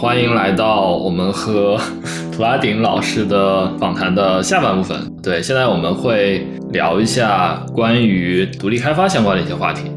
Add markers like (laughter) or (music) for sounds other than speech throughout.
欢迎来到我们和 (laughs) 图拉顶老师的访谈的下半部分。对，现在我们会聊一下关于独立开发相关的一些话题。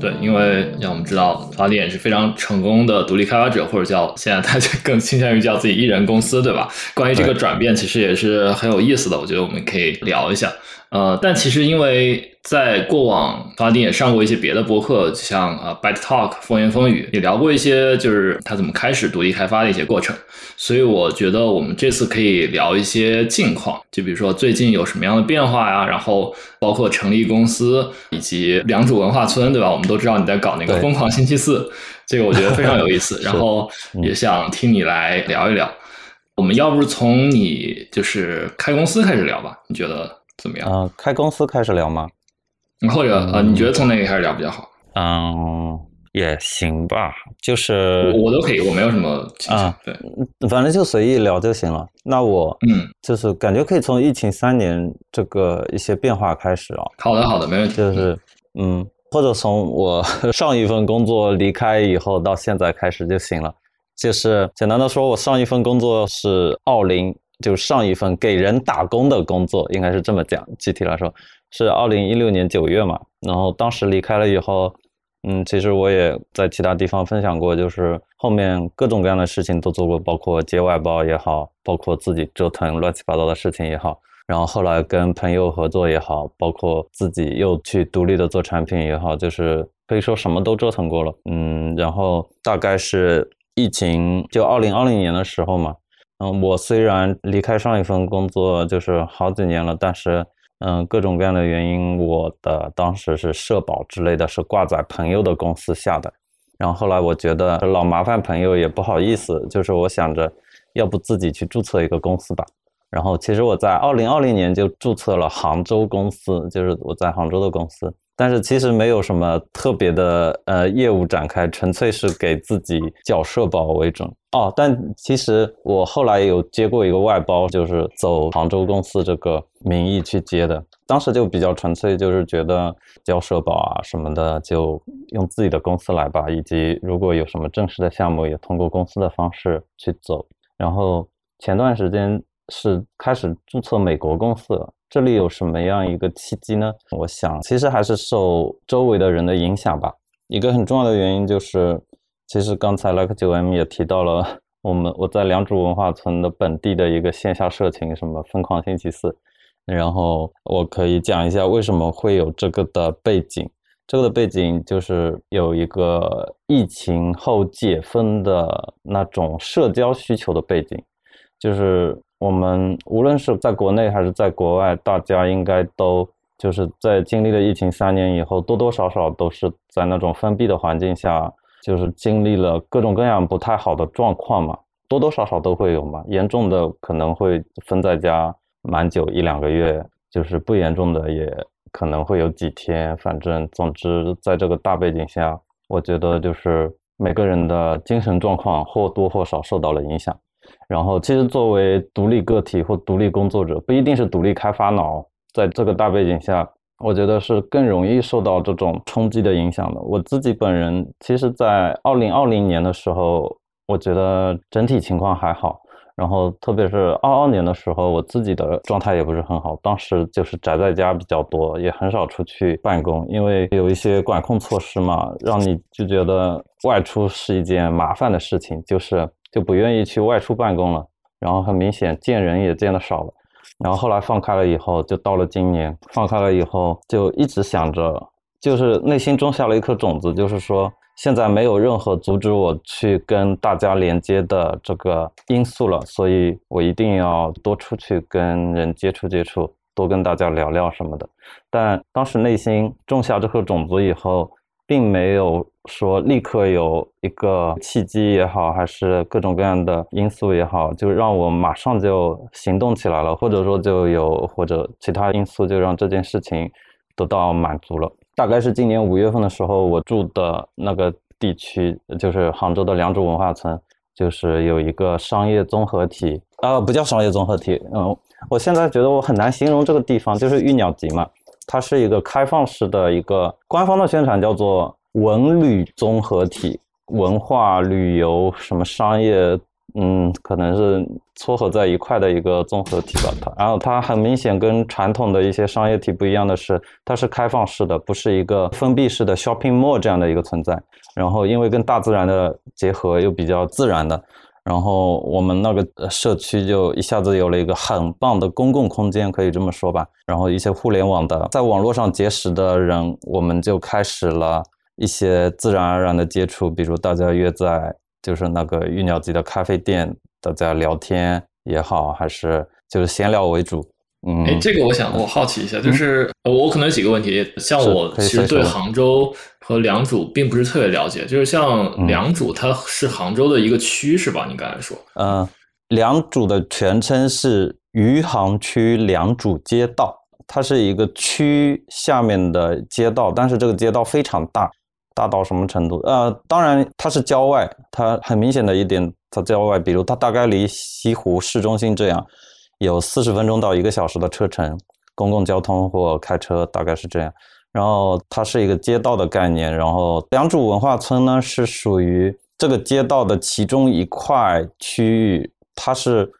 对，因为像我们知道，图拉顶也是非常成功的独立开发者，或者叫现在大家更倾向于叫自己艺人公司，对吧？关于这个转变，其实也是很有意思的，我觉得我们可以聊一下。呃，但其实因为在过往，法丁也上过一些别的博客，像呃 Byte Talk 风言风语，也聊过一些就是他怎么开始独立开发的一些过程，所以我觉得我们这次可以聊一些近况，就比如说最近有什么样的变化呀，然后包括成立公司以及良渚文化村，对吧？我们都知道你在搞那个疯狂星期四，这个我觉得非常有意思，(laughs) 然后也想听你来聊一聊。我们要不从你就是开公司开始聊吧？你觉得？怎么样？呃，开公司开始聊吗？或者呃，你觉得从哪里开始聊比较好？嗯，也行吧，就是我都可以，我没有什么啊，对，反正就随意聊就行了。那我嗯，就是感觉可以从疫情三年这个一些变化开始啊。好的，好的，没问题。就是嗯，或者从我 (laughs) 上一份工作离开以后到现在开始就行了。就是简单的说，我上一份工作是奥林。就上一份给人打工的工作，应该是这么讲。具体来说，是二零一六年九月嘛。然后当时离开了以后，嗯，其实我也在其他地方分享过，就是后面各种各样的事情都做过，包括接外包也好，包括自己折腾乱七八糟的事情也好。然后后来跟朋友合作也好，包括自己又去独立的做产品也好，就是可以说什么都折腾过了。嗯，然后大概是疫情就二零二零年的时候嘛。嗯，我虽然离开上一份工作就是好几年了，但是嗯，各种各样的原因，我的当时是社保之类的是挂在朋友的公司下的。然后后来我觉得老麻烦朋友也不好意思，就是我想着要不自己去注册一个公司吧。然后其实我在二零二零年就注册了杭州公司，就是我在杭州的公司。但是其实没有什么特别的呃业务展开，纯粹是给自己缴社保为准哦。但其实我后来有接过一个外包，就是走杭州公司这个名义去接的。当时就比较纯粹，就是觉得交社保啊什么的就用自己的公司来吧，以及如果有什么正式的项目，也通过公司的方式去走。然后前段时间是开始注册美国公司了。这里有什么样一个契机呢？我想，其实还是受周围的人的影响吧。一个很重要的原因就是，其实刚才 Like 九 M 也提到了，我们我在良渚文化村的本地的一个线下社群，什么疯狂星期四。然后我可以讲一下为什么会有这个的背景。这个的背景就是有一个疫情后解封的那种社交需求的背景，就是。我们无论是在国内还是在国外，大家应该都就是在经历了疫情三年以后，多多少少都是在那种封闭的环境下，就是经历了各种各样不太好的状况嘛，多多少少都会有嘛。严重的可能会分在家蛮久一两个月，就是不严重的也可能会有几天。反正总之，在这个大背景下，我觉得就是每个人的精神状况或多或少受到了影响。然后，其实作为独立个体或独立工作者，不一定是独立开发脑，在这个大背景下，我觉得是更容易受到这种冲击的影响的。我自己本人，其实，在二零二零年的时候，我觉得整体情况还好。然后，特别是二二年的时候，我自己的状态也不是很好，当时就是宅在家比较多，也很少出去办公，因为有一些管控措施嘛，让你就觉得外出是一件麻烦的事情，就是。就不愿意去外出办公了，然后很明显见人也见的少了，然后后来放开了以后，就到了今年放开了以后，就一直想着，就是内心种下了一颗种子，就是说现在没有任何阻止我去跟大家连接的这个因素了，所以我一定要多出去跟人接触接触，多跟大家聊聊什么的。但当时内心种下这颗种子以后。并没有说立刻有一个契机也好，还是各种各样的因素也好，就让我马上就行动起来了，或者说就有或者其他因素就让这件事情得到满足了。大概是今年五月份的时候，我住的那个地区就是杭州的良渚文化村，就是有一个商业综合体，啊，不叫商业综合体，嗯，我现在觉得我很难形容这个地方，就是玉鸟集嘛。它是一个开放式的一个官方的宣传，叫做文旅综合体。文化、旅游、什么商业，嗯，可能是撮合在一块的一个综合体吧。它，然后它很明显跟传统的一些商业体不一样的是，它是开放式的，不是一个封闭式的 shopping mall 这样的一个存在。然后因为跟大自然的结合又比较自然的。然后我们那个社区就一下子有了一个很棒的公共空间，可以这么说吧。然后一些互联网的，在网络上结识的人，我们就开始了一些自然而然的接触，比如大家约在就是那个玉鸟集的咖啡店，大家聊天也好，还是就是闲聊为主。嗯，哎，这个我想我好奇一下，就是我可能有几个问题，像我其实对杭州和良渚并不是特别了解，就是像良渚，它是杭州的一个区是吧？你刚才说，嗯，良渚的全称是余杭区良渚街道，它是一个区下面的街道，但是这个街道非常大，大到什么程度？呃，当然它是郊外，它很明显的一点，它郊外，比如它大概离西湖市中心这样。有四十分钟到一个小时的车程，公共交通或开车大概是这样。然后它是一个街道的概念。然后良渚文化村呢是属于这个街道的其中一块区域。它是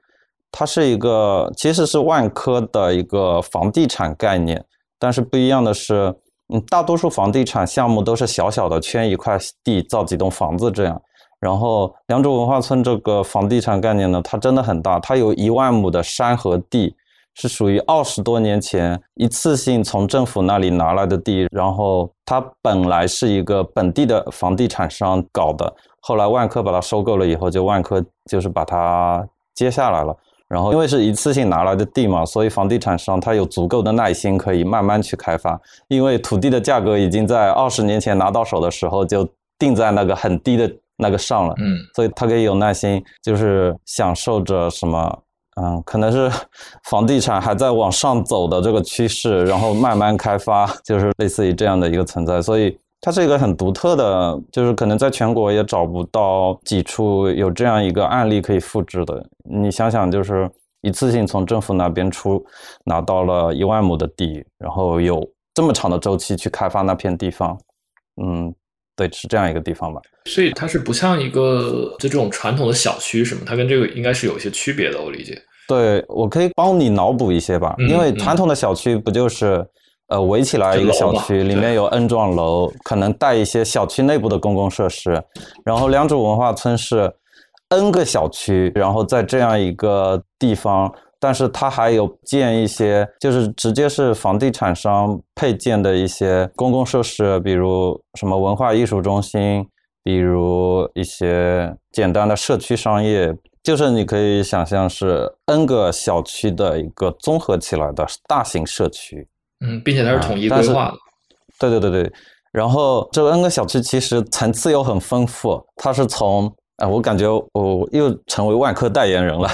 它是一个其实是万科的一个房地产概念，但是不一样的是，嗯，大多数房地产项目都是小小的圈一块地造几栋房子这样。然后良渚文化村这个房地产概念呢，它真的很大，它有一万亩的山和地，是属于二十多年前一次性从政府那里拿来的地。然后它本来是一个本地的房地产商搞的，后来万科把它收购了以后，就万科就是把它接下来了。然后因为是一次性拿来的地嘛，所以房地产商他有足够的耐心可以慢慢去开发，因为土地的价格已经在二十年前拿到手的时候就定在那个很低的。那个上了，嗯，所以他可以有耐心，就是享受着什么，嗯，可能是 (laughs) 房地产还在往上走的这个趋势，然后慢慢开发，就是类似于这样的一个存在，所以它是一个很独特的，就是可能在全国也找不到几处有这样一个案例可以复制的。你想想，就是一次性从政府那边出拿到了一万亩的地，然后有这么长的周期去开发那片地方，嗯。对，是这样一个地方吧。所以它是不像一个就这种传统的小区什么，它跟这个应该是有一些区别的。我理解。对，我可以帮你脑补一些吧。因为传统的小区不就是呃围起来一个小区，里面有 N 幢楼，可能带一些小区内部的公共设施。然后良渚文化村是 N 个小区，然后在这样一个地方。但是它还有建一些，就是直接是房地产商配建的一些公共设施，比如什么文化艺术中心，比如一些简单的社区商业，就是你可以想象是 N 个小区的一个综合起来的大型社区。嗯，并且它是统一规划的。对对对对，然后这 N 个小区其实层次又很丰富，它是从。哎，我感觉我又成为万科代言人了。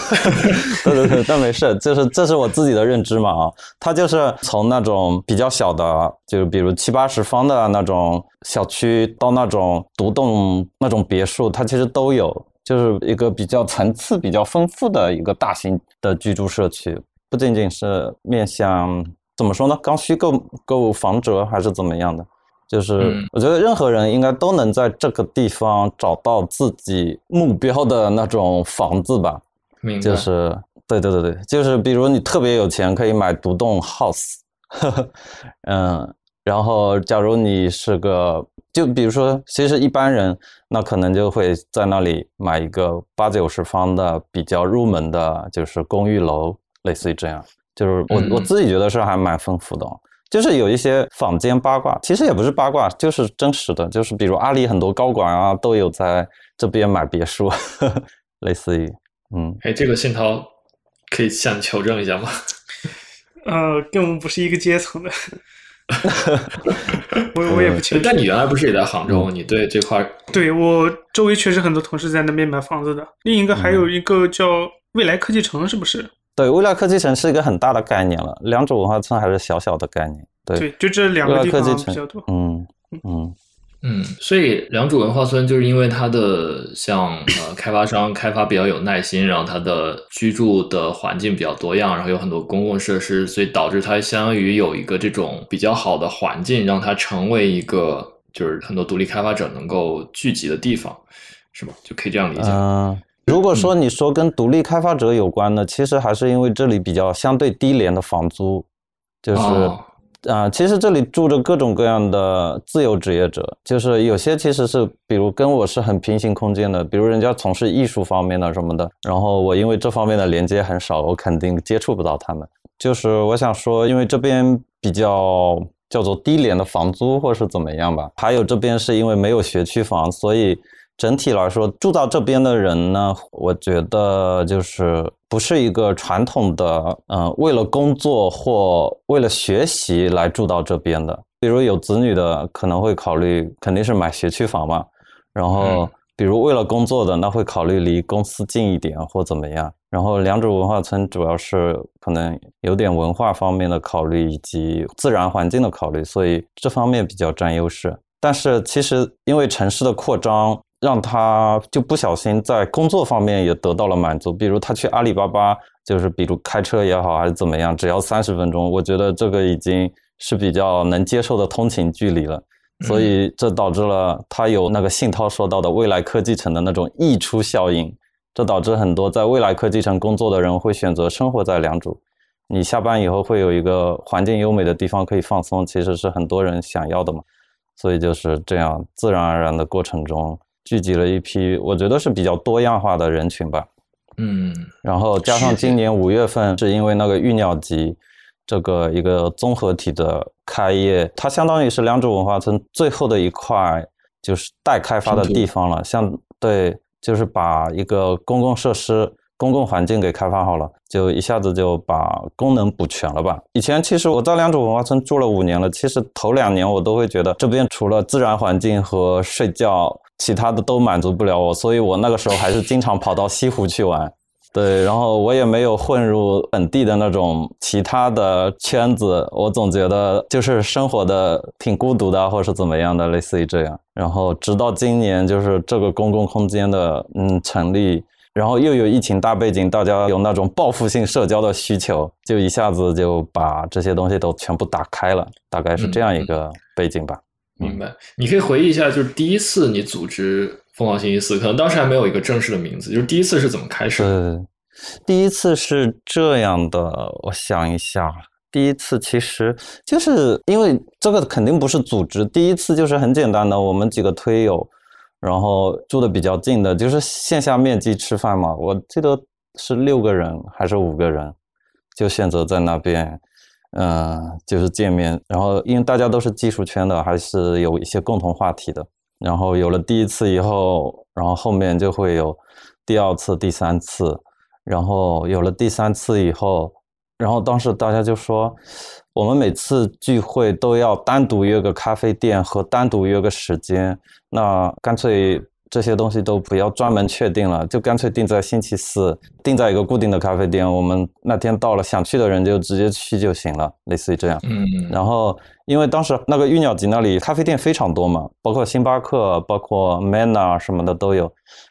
对 (laughs) 对对，但没事，就是这是我自己的认知嘛啊。它就是从那种比较小的，就是比如七八十方的那种小区，到那种独栋那种别墅，它其实都有，就是一个比较层次比较丰富的一个大型的居住社区，不仅仅是面向怎么说呢，刚需购购房者还是怎么样的。就是我觉得任何人应该都能在这个地方找到自己目标的那种房子吧。明白。就是对对对对，就是比如你特别有钱，可以买独栋 house。(laughs) 嗯，然后假如你是个，就比如说，其实一般人那可能就会在那里买一个八九十方的比较入门的，就是公寓楼，类似于这样。就是我我自己觉得是还蛮丰富的。就是有一些坊间八卦，其实也不是八卦，就是真实的。就是比如阿里很多高管啊，都有在这边买别墅，(laughs) 类似于，嗯，哎，这个信涛可以向你求证一下吗？呃，跟我们不是一个阶层的，(laughs) 我我也不清楚。但你原来不是也在杭州？你对这块？对我周围确实很多同事在那边买房子的。另一个还有一个叫未来科技城，是不是？对，未来科技城是一个很大的概念了，良渚文化村还是小小的概念。对，就这两个地方比较多。嗯嗯嗯，所以良渚文化村就是因为它的像呃开发商开发比较有耐心，然后它的居住的环境比较多样，然后有很多公共设施，所以导致它相当于有一个这种比较好的环境，让它成为一个。就是很多独立开发者能够聚集的地方，是吗？就可以这样理解。嗯，如果说你说跟独立开发者有关的，其实还是因为这里比较相对低廉的房租，就是哦啊、其实这里住着各种各样的自由职业者，就是有些其实是，比如跟我是很平行空间的，比如人家从事艺术方面的什么的，然后我因为这方面的连接很少，我肯定接触不到他们。就是我想说，因为这边比较叫做低廉的房租，或是怎么样吧，还有这边是因为没有学区房，所以整体来说，住到这边的人呢，我觉得就是不是一个传统的，嗯，为了工作或为了学习来住到这边的。比如有子女的，可能会考虑肯定是买学区房嘛，然后嗯比如为了工作的，那会考虑离公司近一点或怎么样。然后良渚文化村主要是可能有点文化方面的考虑，以及自然环境的考虑，所以这方面比较占优势。但是其实因为城市的扩张，让他就不小心在工作方面也得到了满足。比如他去阿里巴巴，就是比如开车也好还是怎么样，只要三十分钟，我觉得这个已经是比较能接受的通勤距离了。所以这导致了他有那个信涛说到的未来科技城的那种溢出效应，这导致很多在未来科技城工作的人会选择生活在良渚。你下班以后会有一个环境优美的地方可以放松，其实是很多人想要的嘛。所以就是这样自然而然的过程中聚集了一批，我觉得是比较多样化的人群吧。嗯然后加上今年五月份是因为那个玉鸟集这个一个综合体的开业，它相当于是良渚文化村最后的一块就是待开发的地方了。像对，就是把一个公共设施、公共环境给开发好了，就一下子就把功能补全了吧。以前其实我在良渚文化村住了五年了，其实头两年我都会觉得这边除了自然环境和睡觉，其他的都满足不了我，所以我那个时候还是经常跑到西湖去玩。对，然后我也没有混入本地的那种其他的圈子，我总觉得就是生活的挺孤独的，或者是怎么样的，类似于这样。然后直到今年，就是这个公共空间的嗯成立，然后又有疫情大背景，大家有那种报复性社交的需求，就一下子就把这些东西都全部打开了，大概是这样一个背景吧。明白。你可以回忆一下，就是第一次你组织凤凰星期四，可能当时还没有一个正式的名字，就是第一次是怎么开始的？对，第一次是这样的，我想一下，第一次其实就是因为这个肯定不是组织，第一次就是很简单的，我们几个推友，然后住的比较近的，就是线下面基吃饭嘛，我记得是六个人还是五个人，就选择在那边。嗯，就是见面，然后因为大家都是技术圈的，还是有一些共同话题的。然后有了第一次以后，然后后面就会有第二次、第三次，然后有了第三次以后，然后当时大家就说，我们每次聚会都要单独约个咖啡店和单独约个时间，那干脆这些东西都不要专门确定了，就干脆定在星期四，定在一个固定的咖啡店，我们那天到了，想去的人就直接去就行了，类似于这样。嗯，然后，因为当时那个玉鸟集那里咖啡店非常多嘛，包括星巴克、包括 Manna 什么的都有。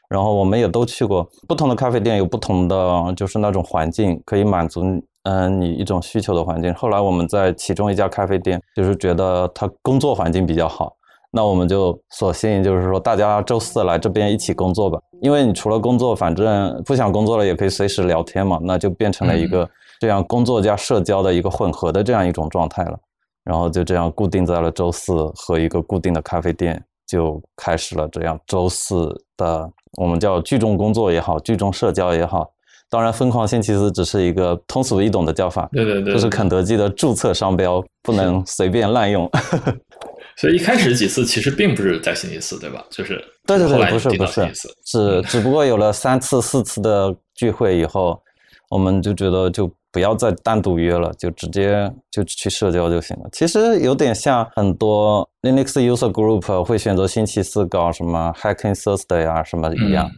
然后我们也都去过，不同的咖啡店有不同的就是那种环境，可以满足嗯你一种需求的环境。后来我们在其中一家咖啡店，就是觉得它工作环境比较好，那我们就索性就是说大家周四来这边一起工作吧，因为你除了工作，反正不想工作了也可以随时聊天嘛，那就变成了一个这样工作加社交的一个混合的这样一种状态了。然后就这样固定在了周四和一个固定的咖啡店，就开始了这样周四的我们叫聚众工作也好，聚众社交也好。当然，疯狂星期四只是一个通俗易懂的叫法，对对对，这是肯德基的注册商标，不能随便滥用。所以一开始几次其实并不是在星期四，对吧？就是对对对，不是不是只只不过有了三次四次的聚会以后，我们就觉得就不要再单独约了，就直接就去社交就行了。其实有点像很多 Linux user group 会选择星期四搞什么 Hacking Thursday 啊什么一样。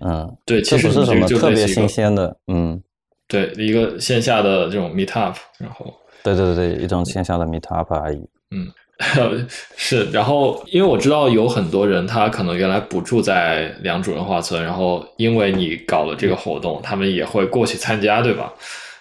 嗯，对，这其实不是什么特别新鲜的。嗯，对一个线下的这种 meet up，然后对对对，一种线下的 meetup 而已。(laughs) 是，然后因为我知道有很多人他可能原来不住在良渚文化村，然后因为你搞了这个活动，他们也会过去参加，对吧？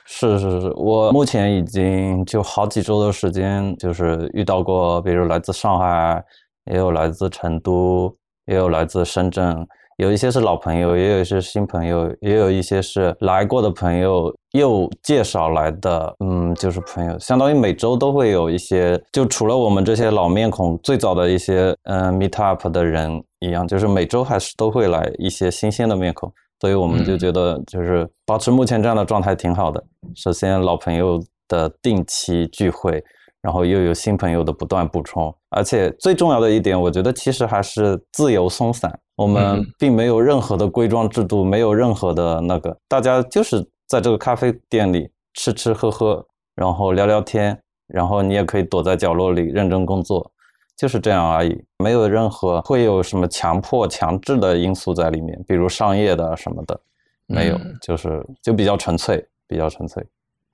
是是是，我目前已经就好几周的时间，就是遇到过，比如来自上海、也有来自成都，也有来自深圳。有一些是老朋友，也有一些新朋友，也有一些是来过的朋友又介绍来的，嗯，就是朋友，相当于每周都会有一些，就除了我们这些老面孔，最早的一些嗯 meet up 的人一样，就是每周还是都会来一些新鲜的面孔，所以我们就觉得就是保持目前这样的状态挺好的。首先老朋友的定期聚会。然后又有新朋友的不断补充，而且最重要的一点，我觉得其实还是自由松散。我们并没有任何的规章制度，没有任何的那个，大家就是在这个咖啡店里吃吃喝喝，然后聊聊天，然后你也可以躲在角落里认真工作，就是这样而已，没有任何会有什么强迫、强制的因素在里面，比如商业的什么的，没有，就是就比较纯粹，比较纯粹。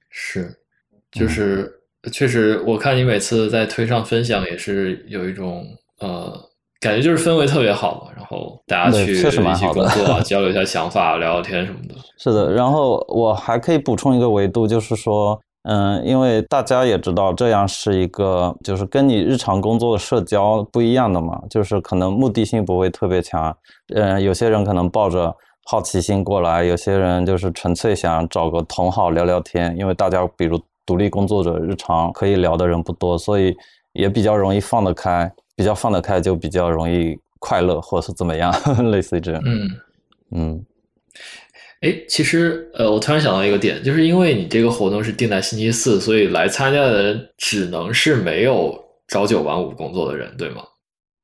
是，就是。确实，我看你每次在推上分享，也是有一种呃感觉，就是氛围特别好嘛。然后大家去一起工作，(laughs) 交流一下想法，聊聊天什么的。是的，然后我还可以补充一个维度，就是说，嗯，因为大家也知道，这样是一个就是跟你日常工作的社交不一样的嘛，就是可能目的性不会特别强。嗯，有些人可能抱着好奇心过来，有些人就是纯粹想找个同好聊聊天，因为大家比如。独立工作者日常可以聊的人不多，所以也比较容易放得开，比较放得开就比较容易快乐，或者是怎么样，(laughs) 类似于这样。嗯嗯。哎，其实呃，我突然想到一个点，就是因为你这个活动是定在星期四，所以来参加的人只能是没有朝九晚五工作的人，对吗？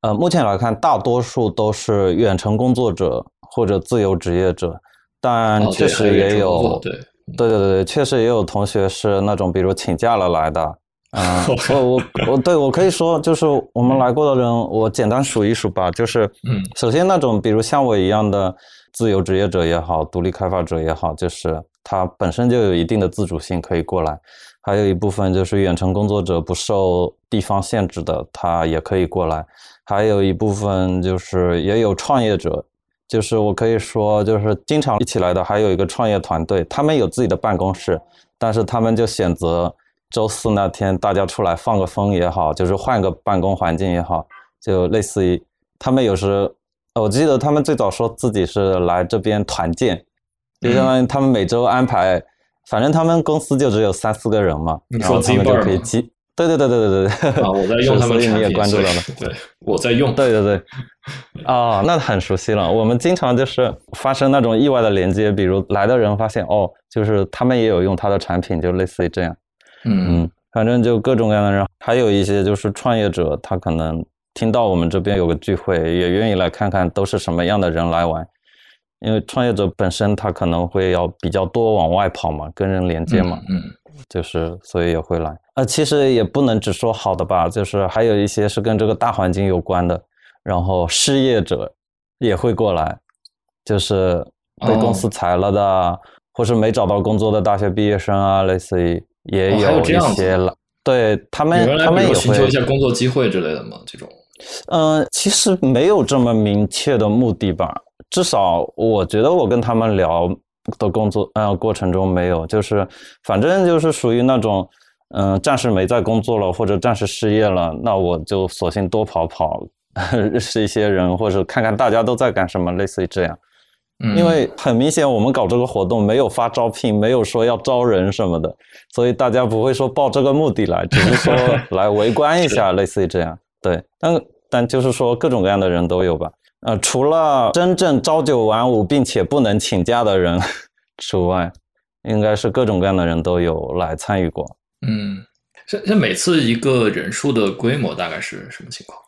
呃，目前来看，大多数都是远程工作者或者自由职业者，但确实也有对。对对对确实也有同学是那种，比如请假了来的。嗯，(laughs) 我我我对我可以说，就是我们来过的人，我简单数一数吧。就是，嗯，首先那种，比如像我一样的自由职业者也好，独立开发者也好，就是他本身就有一定的自主性可以过来。还有一部分就是远程工作者不受地方限制的，他也可以过来。还有一部分就是也有创业者。就是我可以说，就是经常一起来的，还有一个创业团队，他们有自己的办公室，但是他们就选择周四那天大家出来放个风也好，就是换个办公环境也好，就类似于他们有时，我记得他们最早说自己是来这边团建，就相当于他们每周安排，反正他们公司就只有三四个人嘛，然后他们就可以集。对对对对对对对啊！我在用他们产品，你也关注到了。(laughs) 对，我在用。对对对，啊，那很熟悉了。我们经常就是发生那种意外的连接，比如来的人发现哦，就是他们也有用他的产品，就类似于这样。嗯嗯，反正就各种各样的人，还有一些就是创业者，他可能听到我们这边有个聚会，也愿意来看看都是什么样的人来玩。因为创业者本身他可能会要比较多往外跑嘛，跟人连接嘛。嗯。就是所以也会来。呃，其实也不能只说好的吧，就是还有一些是跟这个大环境有关的，然后失业者也会过来，就是被公司裁了的，或是没找到工作的大学毕业生啊，类似于也有一些了。对他们，他们也会寻求一下工作机会之类的吗？这种？嗯，其实没有这么明确的目的吧，至少我觉得我跟他们聊。的工作呃过程中没有，就是反正就是属于那种，嗯，暂时没在工作了，或者暂时失业了，那我就索性多跑跑，(laughs) 认识一些人，或者看看大家都在干什么，类似于这样。因为很明显，我们搞这个活动没有发招聘，没有说要招人什么的，所以大家不会说抱这个目的来，只是说 (laughs) 来围观一下，类似于这样。对，但但就是说各种各样的人都有吧。呃，除了真正朝九晚五并且不能请假的人 (laughs) 除外，应该是各种各样的人都有来参与过。嗯，像像每次一个人数的规模大概是什么情况？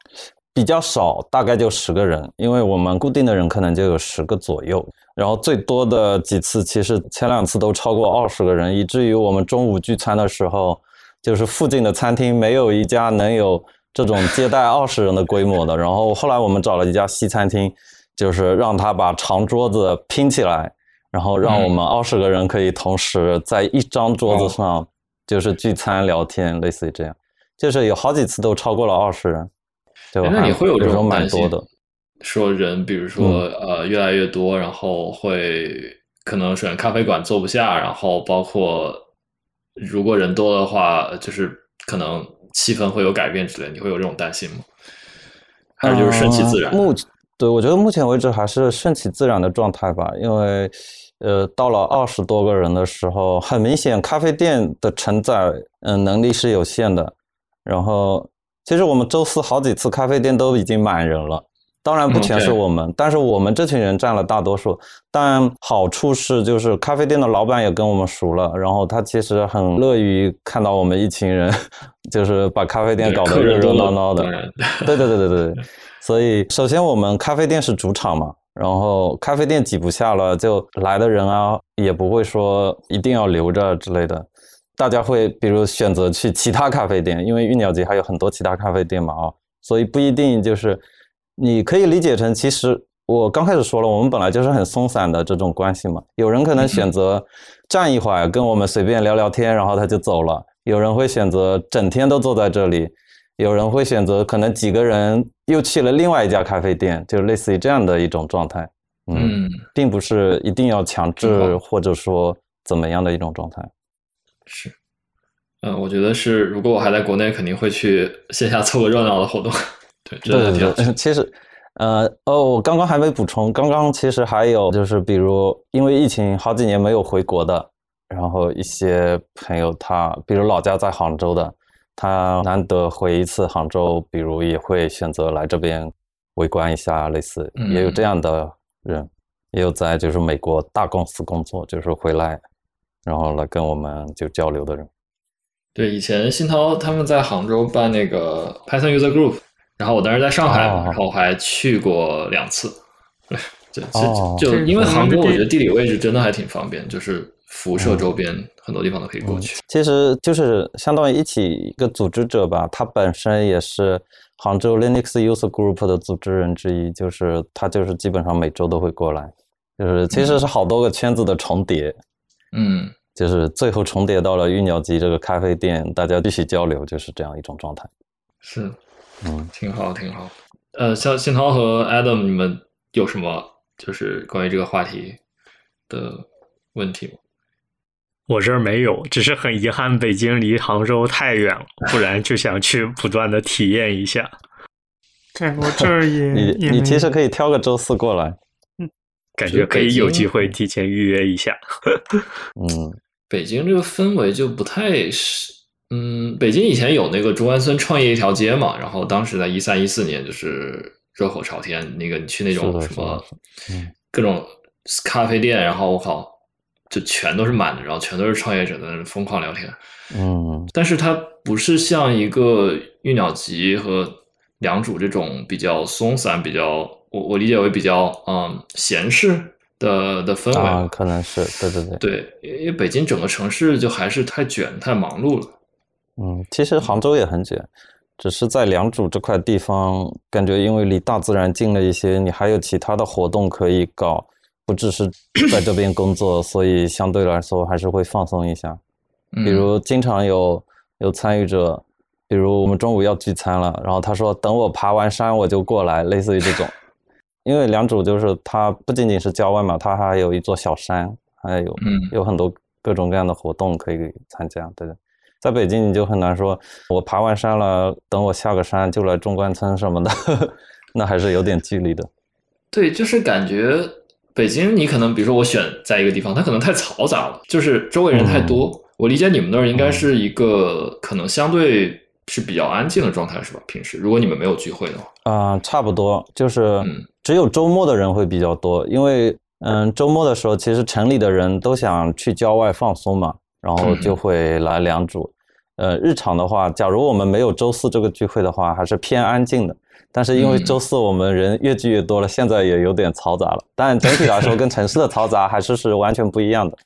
比较少，大概就十个人，因为我们固定的人可能就有十个左右。然后最多的几次，其实前两次都超过二十个人，以至于我们中午聚餐的时候，就是附近的餐厅没有一家能有。这种接待二十人的规模的，然后后来我们找了一家西餐厅，就是让他把长桌子拼起来，然后让我们二十个人可以同时在一张桌子上就是聚餐聊天，类似于这样，就是有好几次都超过了二十人。对吧那你会有这种蛮多的，说人比如说呃越来越多，然后会可能选咖啡馆坐不下，然后包括如果人多的话，就是可能。气氛会有改变之类，你会有这种担心吗？还是就是顺其自然？目对我觉得目前为止还是顺其自然的状态吧，因为呃，到了二十多个人的时候，很明显咖啡店的承载嗯能力是有限的。然后其实我们周四好几次咖啡店都已经满人了，当然不全是我们，但是我们这群人占了大多数。但好处是就是咖啡店的老板也跟我们熟了，然后他其实很乐于看到我们一群人，(laughs) 就是把咖啡店搞得热热闹闹的。对对对对对。(laughs) 所以，首先我们咖啡店是主场嘛，然后咖啡店挤不下了，就来的人啊，也不会说一定要留着之类的，大家会比如选择去其他咖啡店，因为玉鸟集还有很多其他咖啡店嘛啊，所以不一定就是，你可以理解成，其实我刚开始说了，我们本来就是很松散的这种关系嘛，有人可能选择站一会儿跟我们随便聊聊天，然后他就走了，有人会选择整天都坐在这里。有人会选择，可能几个人又去了另外一家咖啡店，就类似于这样的一种状态。嗯，并不是一定要强制或者说怎么样的一种状态。是，嗯，我觉得是，如果我还在国内，肯定会去线下凑个热闹的活动。(laughs) 对，对对对。其实，呃，哦，我刚刚还没补充，刚刚其实还有就是，比如因为疫情好几年没有回国的，然后一些朋友他，比如老家在杭州的。他难得回一次杭州，比如也会选择来这边围观一下，类似也有这样的人，也有在就是美国大公司工作，就是回来然后来跟我们就交流的人。对，以前新涛他们在杭州办那个 Python User Group，然后我当时在上海，然后还去过两次。对，(laughs) 对，就就因为杭州，我觉得地理位置真的还挺方便，就是。辐射周边很多地方都可以过去，其实就是相当于一起一个组织者吧。他本身也是杭州 Linux User Group 的组织人之一，就是他就是基本上每周都会过来，就是其实是好多个圈子的重叠，嗯，就是最后重叠到了玉鸟集这个咖啡店，大家继续交流，就是这样一种状态。是，嗯，挺好，挺好。呃，像信涛和 Adam，你们有什么就是关于这个话题的问题吗？我这儿没有，只是很遗憾，北京离杭州太远了，不然就想去不断的体验一下。(laughs) 对，我这儿也 (laughs) 你你其实可以挑个周四过来，嗯，感觉可以有机会提前预约一下。(laughs) 嗯，北京这个氛围就不太是，嗯，北京以前有那个中关村创业一条街嘛，然后当时在一三一四年就是热火朝天，那个你去那种什么，各种咖啡店，然后我靠。就全都是满的，然后全都是创业者在那疯狂聊天。嗯，但是它不是像一个玉鸟集和良渚这种比较松散、比较我我理解为比较嗯闲适的的氛围。啊，可能是对对对。对，因为北京整个城市就还是太卷、太忙碌了。嗯，其实杭州也很卷，只是在良渚这块地方，感觉因为离大自然近了一些，你还有其他的活动可以搞。不只是在这边工作，(clears throat) 所以相对来说还是会放松一下。比如经常有有参与者，比如我们中午要聚餐了，然后他说等我爬完山我就过来，类似于这种。因为良渚就是它不仅仅是郊外嘛，它还有一座小山，还有有很多各种各样的活动可以参加。对的，在北京你就很难说，我爬完山了，等我下个山就来中关村什么的，(laughs) 那还是有点距离的。对，就是感觉。北京，你可能比如说我选在一个地方，它可能太嘈杂了，就是周围人太多。我理解你们那儿应该是一个可能相对是比较安静的状态，是吧？平时如果你们没有聚会的话，啊，差不多，就是只有周末的人会比较多，因为嗯，周末的时候其实城里的人都想去郊外放松嘛，然后就会来良渚。呃，日常的话，假如我们没有周四这个聚会的话，还是偏安静的。但是因为周四我们人越聚越多了，现在也有点嘈杂了。但整体来说，跟城市的嘈杂还是是完全不一样的。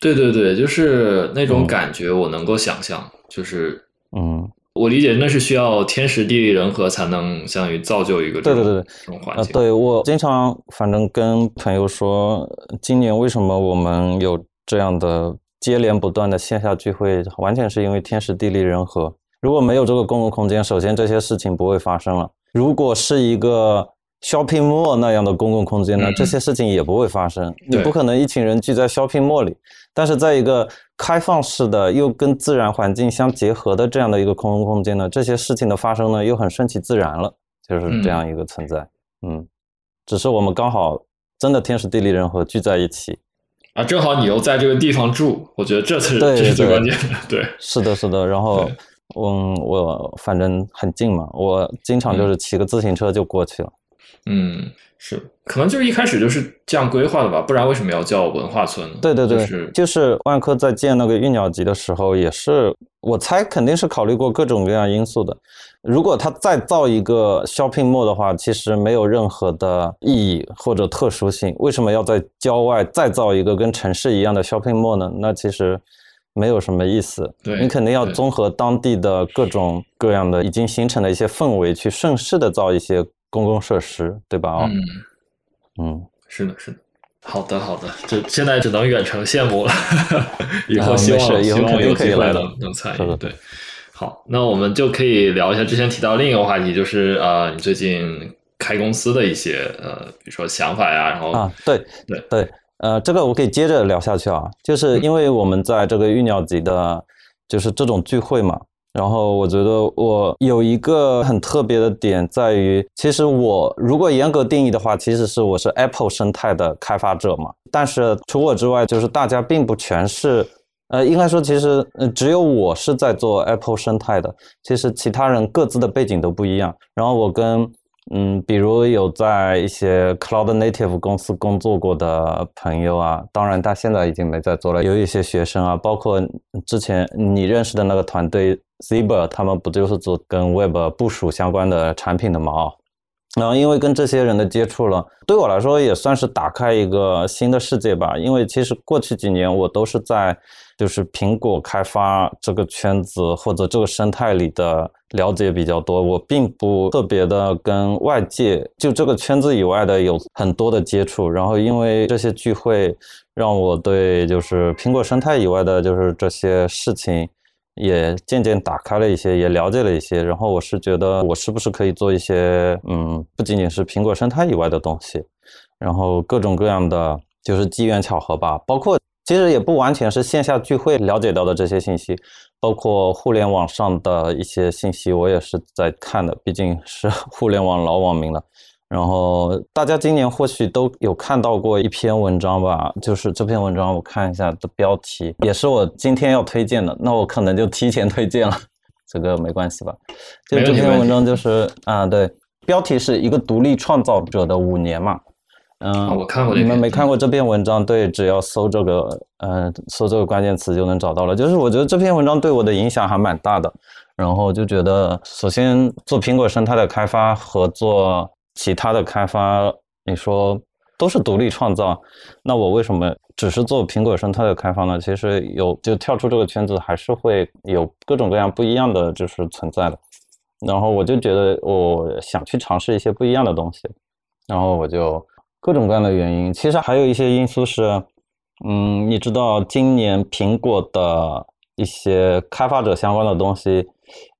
对对对，就是那种感觉，我能够想象。就是，嗯，我理解那是需要天时地利人和才能相当于造就一个对对对这种环境。对我经常反正跟朋友说，今年为什么我们有这样的接连不断的线下聚会，完全是因为天时地利人和。如果没有这个公共空间，首先这些事情不会发生了。如果是一个 shopping mall 那样的公共空间呢，这些事情也不会发生。你不可能一群人聚在 shopping mall 里，但是在一个开放式的又跟自然环境相结合的这样的一个公共空间呢，这些事情的发生呢又很顺其自然了。就是这样一个存在。嗯，只是我们刚好真的天时地利人和聚在一起。啊，正好你又在这个地方住，我觉得这才是这是最关键的。对，是的，是的。然后，嗯，我反正很近嘛，我经常就是骑个自行车就过去了。嗯，是，可能就是一开始就是这样规划的吧，不然为什么要叫文化村呢？对对对，是就是万科在建那个玉鸟集的时候，也是我猜肯定是考虑过各种各样因素的。如果他再造一个 shopping mall 的话，其实没有任何的意义或者特殊性。为什么要在郊外再造一个跟城市一样的 shopping mall 呢？那其实没有什么意思。对你肯定要综合当地的各种各样的已经形成的一些氛围，去顺势的造一些公共设施，对吧？哦，嗯，嗯，是的，是的。好的，好的，这现在只能远程羡慕了。(laughs) 以后啊希望、希望有机会能能参与。对，好，那我们就可以聊一下之前提到另一个话题，就是呃，你最近开公司的一些呃，比如说想法呀，然后啊，对对对，呃，这个我可以接着聊下去啊，就是因为我们在这个玉鸟集的，就是这种聚会嘛，然后我觉得我有一个很特别的点在于，其实我如果严格定义的话，其实是我是 Apple 生态的开发者嘛，但是除我之外，就是大家并不全是。呃，应该说，其实，只有我是在做 Apple 生态的，其实其他人各自的背景都不一样。然后我跟嗯，比如有在一些 Cloud Native 公司工作过的朋友啊，当然他现在已经没在做了。有一些学生啊，包括之前你认识的那个团队 Zebra，他们不就是做跟 Web 部署相关的产品的嘛？哦，然后因为跟这些人的接触了，对我来说也算是打开一个新的世界吧。因为其实过去几年我都是在就是苹果开发这个圈子或者这个生态里的了解比较多，我并不特别的跟外界就这个圈子以外的有很多的接触。然后因为这些聚会，让我对就是苹果生态以外的就是这些事情。也渐渐打开了一些，也了解了一些。然后我是觉得，我是不是可以做一些，嗯，不仅仅是苹果生态以外的东西，然后各种各样的就是机缘巧合吧。包括其实也不完全是线下聚会了解到的这些信息，包括互联网上的一些信息，我也是在看的。毕竟是互联网老网民了。然后大家今年或许都有看到过一篇文章吧，就是这篇文章我看一下的标题，也是我今天要推荐的，那我可能就提前推荐了，(laughs) 这个没关系吧？就这篇文章就是啊，对，标题是一个独立创造者的五年嘛，嗯、啊我看过这你们没看过这篇文章？对，只要搜这个，嗯、搜这个关键词就能找到了。就是我觉得这篇文章对我的影响还蛮大的，然后就觉得，首先做苹果生态的开发和做其他的开发，你说都是独立创造，那我为什么只是做苹果生态的开发呢？其实有就跳出这个圈子，还是会有各种各样不一样的就是存在的。然后我就觉得我想去尝试一些不一样的东西，然后我就各种各样的原因，其实还有一些因素是，嗯，你知道今年苹果的一些开发者相关的东西，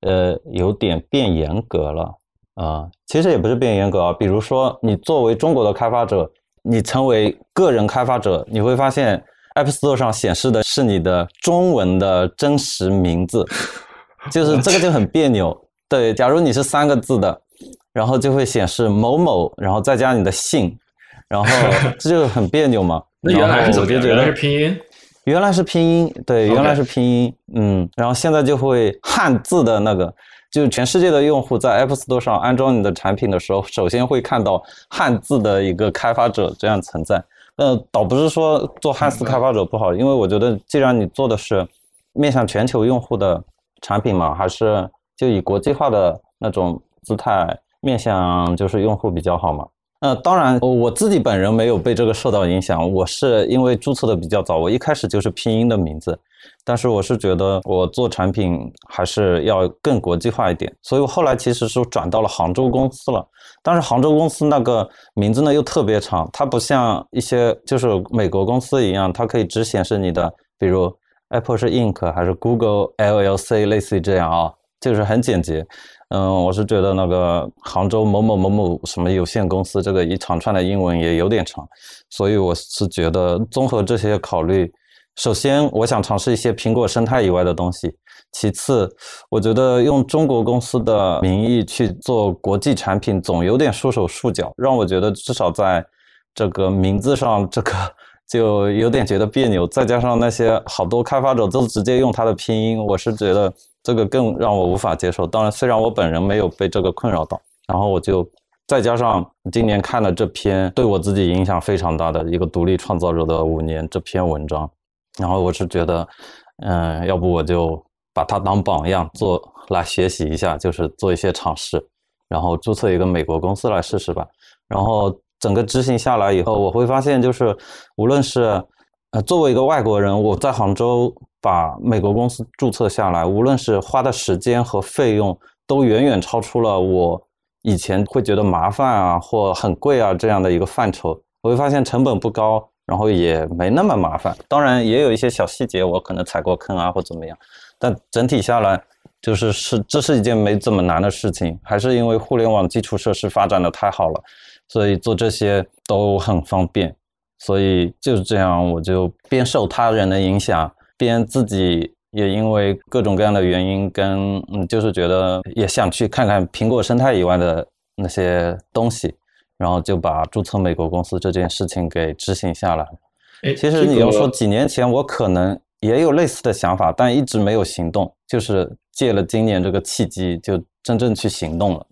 呃，有点变严格了啊、其实也不是变严格啊，比如说你作为中国的开发者，你成为个人开发者，你会发现 App Store 上显示的是你的中文的真实名字，就是这个就很别扭。对，假如你是三个字的，然后就会显示某某，然后再加你的姓，然后 (laughs) 这就很别扭嘛。那原来是怎么样？原来是拼音。原来是拼音，对原来是拼音，嗯，然后现在就会汉字的那个，就全世界的用户在 App Store 上安装你的产品的时候，首先会看到汉字的一个开发者这样存在。呃，倒不是说做汉字开发者不好，因为我觉得既然你做的是面向全球用户的产品嘛，还是就以国际化的那种姿态面向就是用户比较好嘛。呃，当然，我自己本人没有被这个受到影响。我是因为注册的比较早，我一开始就是拼音的名字，但是我是觉得我做产品还是要更国际化一点，所以我后来其实是转到了杭州公司了。但是杭州公司那个名字呢又特别长，它不像一些就是美国公司一样，它可以只显示你的，比如 Apple 是 Inc 还是 Google LLC，类似于这样啊，就是很简洁。嗯，我是觉得那个杭州某某某某什么有限公司这个一长串的英文也有点长，所以我是觉得综合这些考虑，首先，我想尝试一些苹果生态以外的东西。其次，我觉得用中国公司的名义去做国际产品，总有点束手束脚，让我觉得至少在这个名字上，这个就有点觉得别扭。再加上那些好多开发者都直接用它的拼音，我是觉得这个更让我无法接受。当然，虽然我本人没有被这个困扰到，然后我就再加上今年看了这篇对我自己影响非常大的一个独立创造者的五年这篇文章，然后我是觉得，嗯，要不我就。把它当榜样做来学习一下，就是做一些尝试，然后注册一个美国公司来试试吧。然后整个执行下来以后，我会发现，就是无论是呃作为一个外国人，我在杭州把美国公司注册下来，无论是花的时间和费用，都远远超出了我以前会觉得麻烦啊或很贵啊这样的一个范畴。我会发现成本不高，然后也没那么麻烦。当然也有一些小细节，我可能踩过坑啊或怎么样。但整体下来，就是是这是一件没怎么难的事情，还是因为互联网基础设施发展的太好了，所以做这些都很方便。所以就是这样，我就边受他人的影响，边自己也因为各种各样的原因，跟嗯，就是觉得也想去看看苹果生态以外的那些东西，然后就把注册美国公司这件事情给执行下来。哎，其实你要说几年前我可能。也有类似的想法，但一直没有行动。就是借了今年这个契机，就真正去行动了。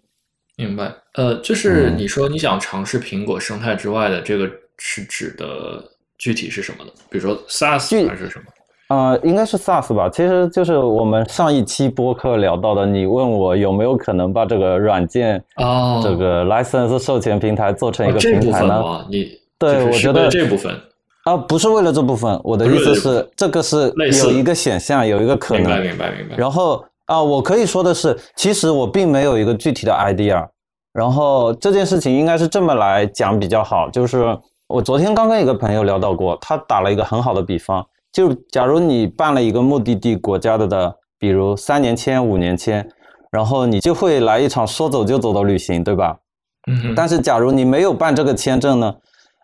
明白。呃，就是你说你想尝试苹果生态之外的这个，是指的具体是什么呢？比如说 SaaS 还是什么？呃，应该是 SaaS 吧。其实就是我们上一期播客聊到的，你问我有没有可能把这个软件啊，这个 license 授权平台做成一个平台呢？你对，我觉得这部分。啊，不是为了这部分，我的意思是，这个是有一个选项，有一个可能。明白，明白，明白。然后啊，我可以说的是，其实我并没有一个具体的 idea。然后这件事情应该是这么来讲比较好，就是我昨天刚跟一个朋友聊到过，他打了一个很好的比方，就假如你办了一个目的地国家的的，比如三年签、五年签，然后你就会来一场说走就走的旅行，对吧？嗯。但是假如你没有办这个签证呢？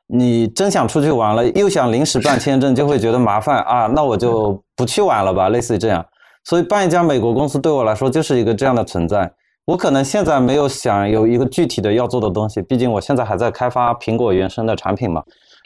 你真想出去玩了，又想临时办签证，就会觉得麻烦啊，那我就不去玩了吧，类似于这样。所以办一家美国公司对我来说就是一个这样的存在。我可能现在没有想有一个具体的要做的东西，毕竟我现在还在开发苹果原生的产品嘛。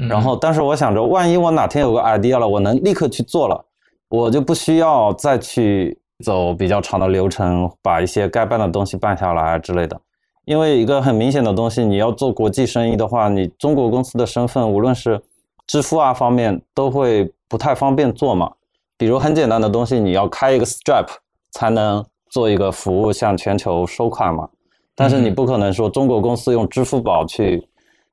然后，但是我想着，万一我哪天有个 idea 了，我能立刻去做了，我就不需要再去走比较长的流程，把一些该办的东西办下来之类的。因为一个很明显的东西，你要做国际生意的话，你中国公司的身份，无论是支付啊方面，都会不太方便做嘛。比如很简单的东西，你要开一个 Stripe 才能做一个服务向全球收款嘛。但是你不可能说中国公司用支付宝去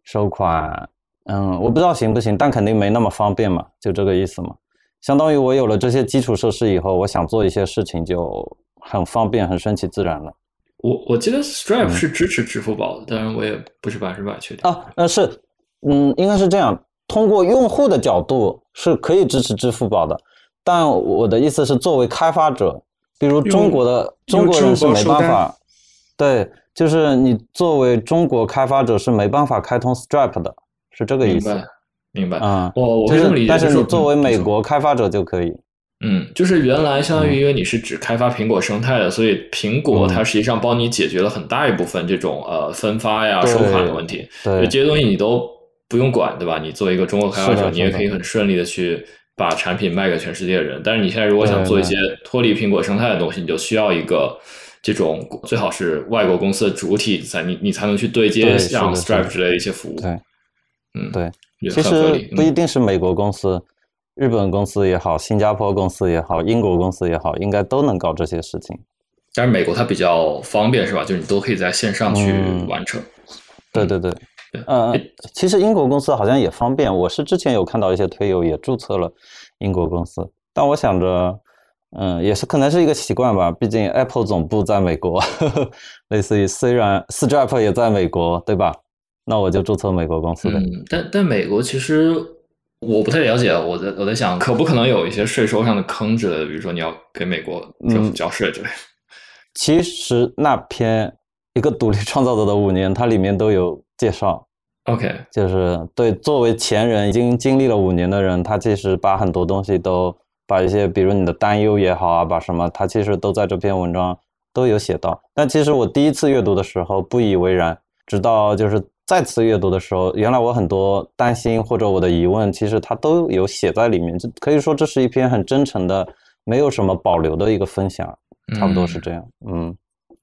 收款，嗯，我不知道行不行，但肯定没那么方便嘛，就这个意思嘛。相当于我有了这些基础设施以后，我想做一些事情就很方便，很顺其自然了。我我记得 Stripe 是支持支付宝的，当然我也不是百分之百确定啊。呃，是，嗯，应该是这样。通过用户的角度是可以支持支付宝的，但我的意思是，作为开发者，比如中国的中国人是没办法，对，就是你作为中国开发者是没办法开通 Stripe 的，是这个意思。明白，明白。嗯，我我就是，但是你作为美国开发者就可以。嗯，就是原来相当于因为你是只开发苹果生态的，所以苹果它实际上帮你解决了很大一部分这种呃分发呀、收款的问题。对，这些东西你都不用管，对吧？你作为一个中国开发者，你也可以很顺利的去把产品卖给全世界的人。但是你现在如果想做一些脱离苹果生态的东西，你就需要一个这种最好是外国公司的主体在你你才能去对接像 Stripe 之类的一些服务。对，嗯，对，其实不一定是美国公司。日本公司也好，新加坡公司也好，英国公司也好，应该都能搞这些事情。但是美国它比较方便，是吧？就是你都可以在线上去完成。对对对，嗯，其实英国公司好像也方便。我是之前有看到一些推友也注册了英国公司，但我想着，嗯，也是可能是一个习惯吧。毕竟 Apple 总部在美国，(laughs) 类似于虽然 Stripe 也在美国，对吧？那我就注册美国公司呗。嗯，但但美国其实。我不太了解，我在我在想，可不可能有一些税收上的坑之类的，比如说你要给美国政府交税之类的。(laughs) 其实那篇一个独立创造者的五年，它里面都有介绍。OK，就是对作为前人已经经历了五年的人，他其实把很多东西都把一些，比如你的担忧也好啊，把什么，他其实都在这篇文章都有写到。但其实我第一次阅读的时候不以为然，直到就是再次阅读的时候，原来我很多担心或者我的疑问，其实它都有写在里面。这可以说这是一篇很真诚的，没有什么保留的一个分享，差不多是这样。嗯，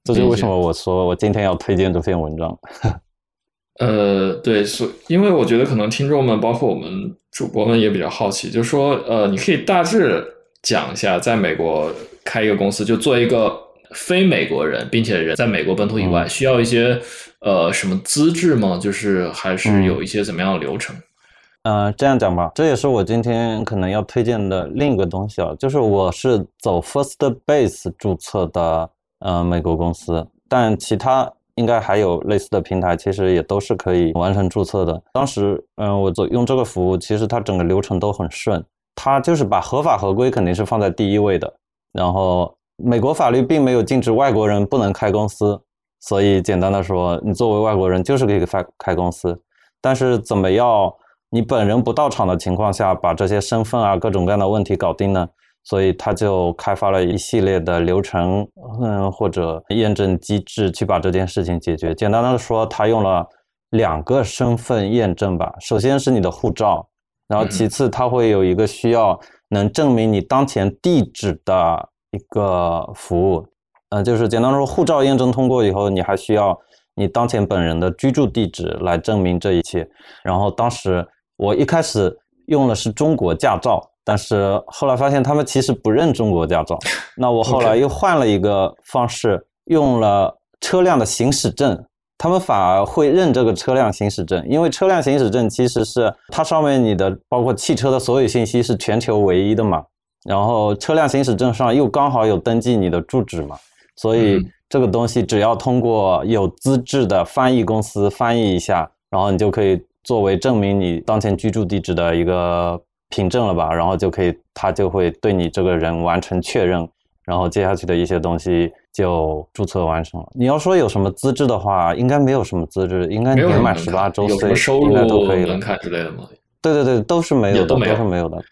这就为什么我说我今天要推荐这篇文章。(laughs) 呃，对，所因为我觉得可能听众们，包括我们主播们也比较好奇，就是说，呃，你可以大致讲一下，在美国开一个公司，就做一个非美国人，并且人在美国本土以外，需要一些呃什么资质吗？就是还是有一些怎么样的流程？嗯，这样讲吧，这也是我今天可能要推荐的另一个东西啊，就是我是走 First Base 注册的，呃，美国公司，但其他。应该还有类似的平台，其实也都是可以完成注册的。当时，嗯，我走用这个服务，其实它整个流程都很顺。它就是把合法合规肯定是放在第一位的。然后，美国法律并没有禁止外国人不能开公司，所以简单的说，你作为外国人就是可以开开公司。但是，怎么要你本人不到场的情况下，把这些身份啊各种各样的问题搞定呢？所以他就开发了一系列的流程，嗯，或者验证机制去把这件事情解决。简单的说，他用了两个身份验证吧。首先是你的护照，然后其次他会有一个需要能证明你当前地址的一个服务。嗯，就是简单说，护照验证通过以后，你还需要你当前本人的居住地址来证明这一切。然后当时我一开始用的是中国驾照。但是后来发现他们其实不认中国驾照，(laughs) 那我后来又换了一个方式，用了车辆的行驶证，他们反而会认这个车辆行驶证，因为车辆行驶证其实是它上面你的包括汽车的所有信息是全球唯一的嘛，然后车辆行驶证上又刚好有登记你的住址嘛，所以这个东西只要通过有资质的翻译公司翻译一下，然后你就可以作为证明你当前居住地址的一个。凭证了吧，然后就可以，他就会对你这个人完成确认，然后接下去的一些东西就注册完成了。你要说有什么资质的话，应该没有什么资质，应该年满十八周岁应该都可以了。之类的吗？对对对，都是没有的，都是没有的。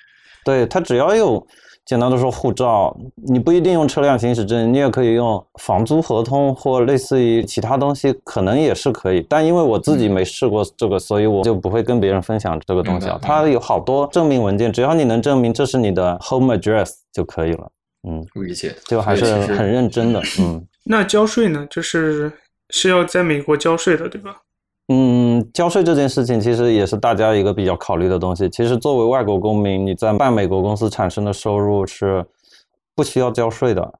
对他只要有。简单的说，护照你不一定用车辆行驶证，你也可以用房租合同或类似于其他东西，可能也是可以。但因为我自己没试过这个，所以我就不会跟别人分享这个东西啊。它有好多证明文件，只要你能证明这是你的 home address 就可以了。嗯，理解，就还是很认真的。嗯，那交税呢？就是是要在美国交税的，对吧？嗯，交税这件事情其实也是大家一个比较考虑的东西。其实作为外国公民，你在办美国公司产生的收入是不需要交税的，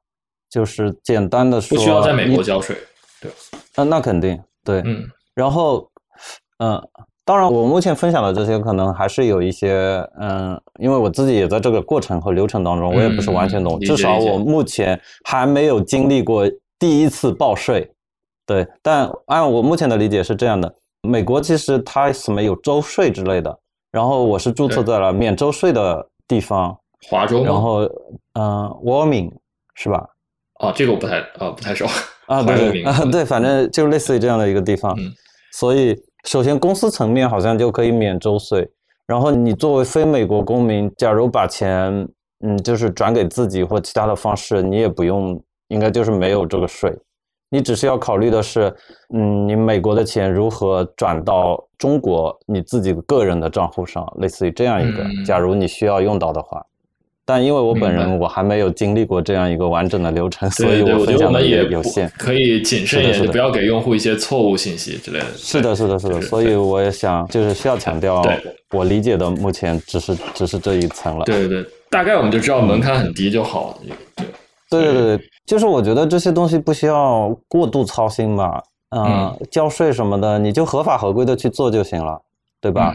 就是简单的说，不需要在美国交税，对。那，那肯定对。嗯。然后，嗯，当然，我目前分享的这些可能还是有一些，嗯，因为我自己也在这个过程和流程当中，我也不是完全懂。至少我目前还没有经历过第一次报税。对，但按我目前的理解是这样的：美国其实它什么有州税之类的，然后我是注册在了免州税的地方，华州，然后嗯，Warming 是吧？啊，这个我不太啊不太熟啊，(laughs) 对啊对，反正就类似于这样的一个地方。所以首先公司层面好像就可以免州税，然后你作为非美国公民，假如把钱嗯就是转给自己或其他的方式，你也不用，应该就是没有这个税。你只是要考虑的是，嗯，你美国的钱如何转到中国你自己个人的账户上，类似于这样一个。假如你需要用到的话，但因为我本人我还没有经历过这样一个完整的流程，所以我分享的也有限。可以谨慎一点，不要给用户一些错误信息之类的。是的，是的，是的。所以我也想，就是需要强调，我理解的目前只是只是这一层了。对对对，大概我们就知道门槛很低就好了。对对对对。就是我觉得这些东西不需要过度操心吧，嗯，交税什么的，你就合法合规的去做就行了，对吧？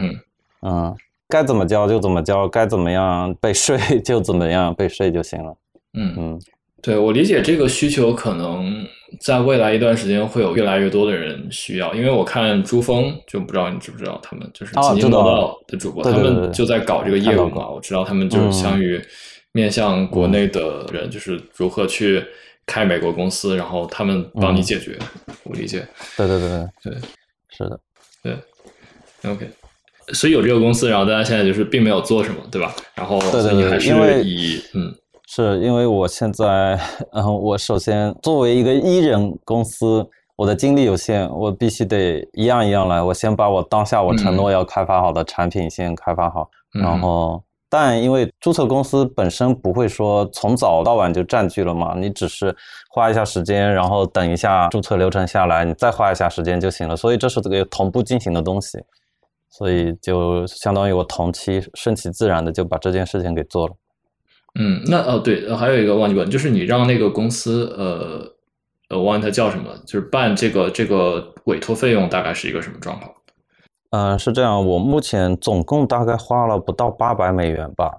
嗯，该怎么交就怎么交，该怎么样被税就怎么样被税就行了。嗯嗯，对我理解这个需求可能在未来一段时间会有越来越多的人需要，因为我看珠峰就不知道你知不知道他们就是津津乐道的主播，他们就在搞这个业务嘛，我知道他们就是相当于。面向国内的人，就是如何去开美国公司，然后他们帮你解决。我理解。对对对对对，是的，对。OK，所以有这个公司，然后大家现在就是并没有做什么，对吧？然后对对所以你还对因为是以嗯是因为我现在，嗯，我首先作为一个艺人公司，我的精力有限，我必须得一样一样来。我先把我当下我承诺要开发好的产品先开发好，嗯然后，但因为注册公司本身不会说从早到晚就占据了嘛，你只是花一下时间，然后等一下注册流程下来，你再花一下时间就行了。所以这是这个同步进行的东西，所以就相当于我同期顺其自然的就把这件事情给做了。嗯，那哦对，还有一个忘记问，就是你让那个公司呃呃，我忘记它叫什么，就是办这个这个委托费用大概是一个什么状况？嗯，是这样，我目前总共大概花了不到八百美元吧，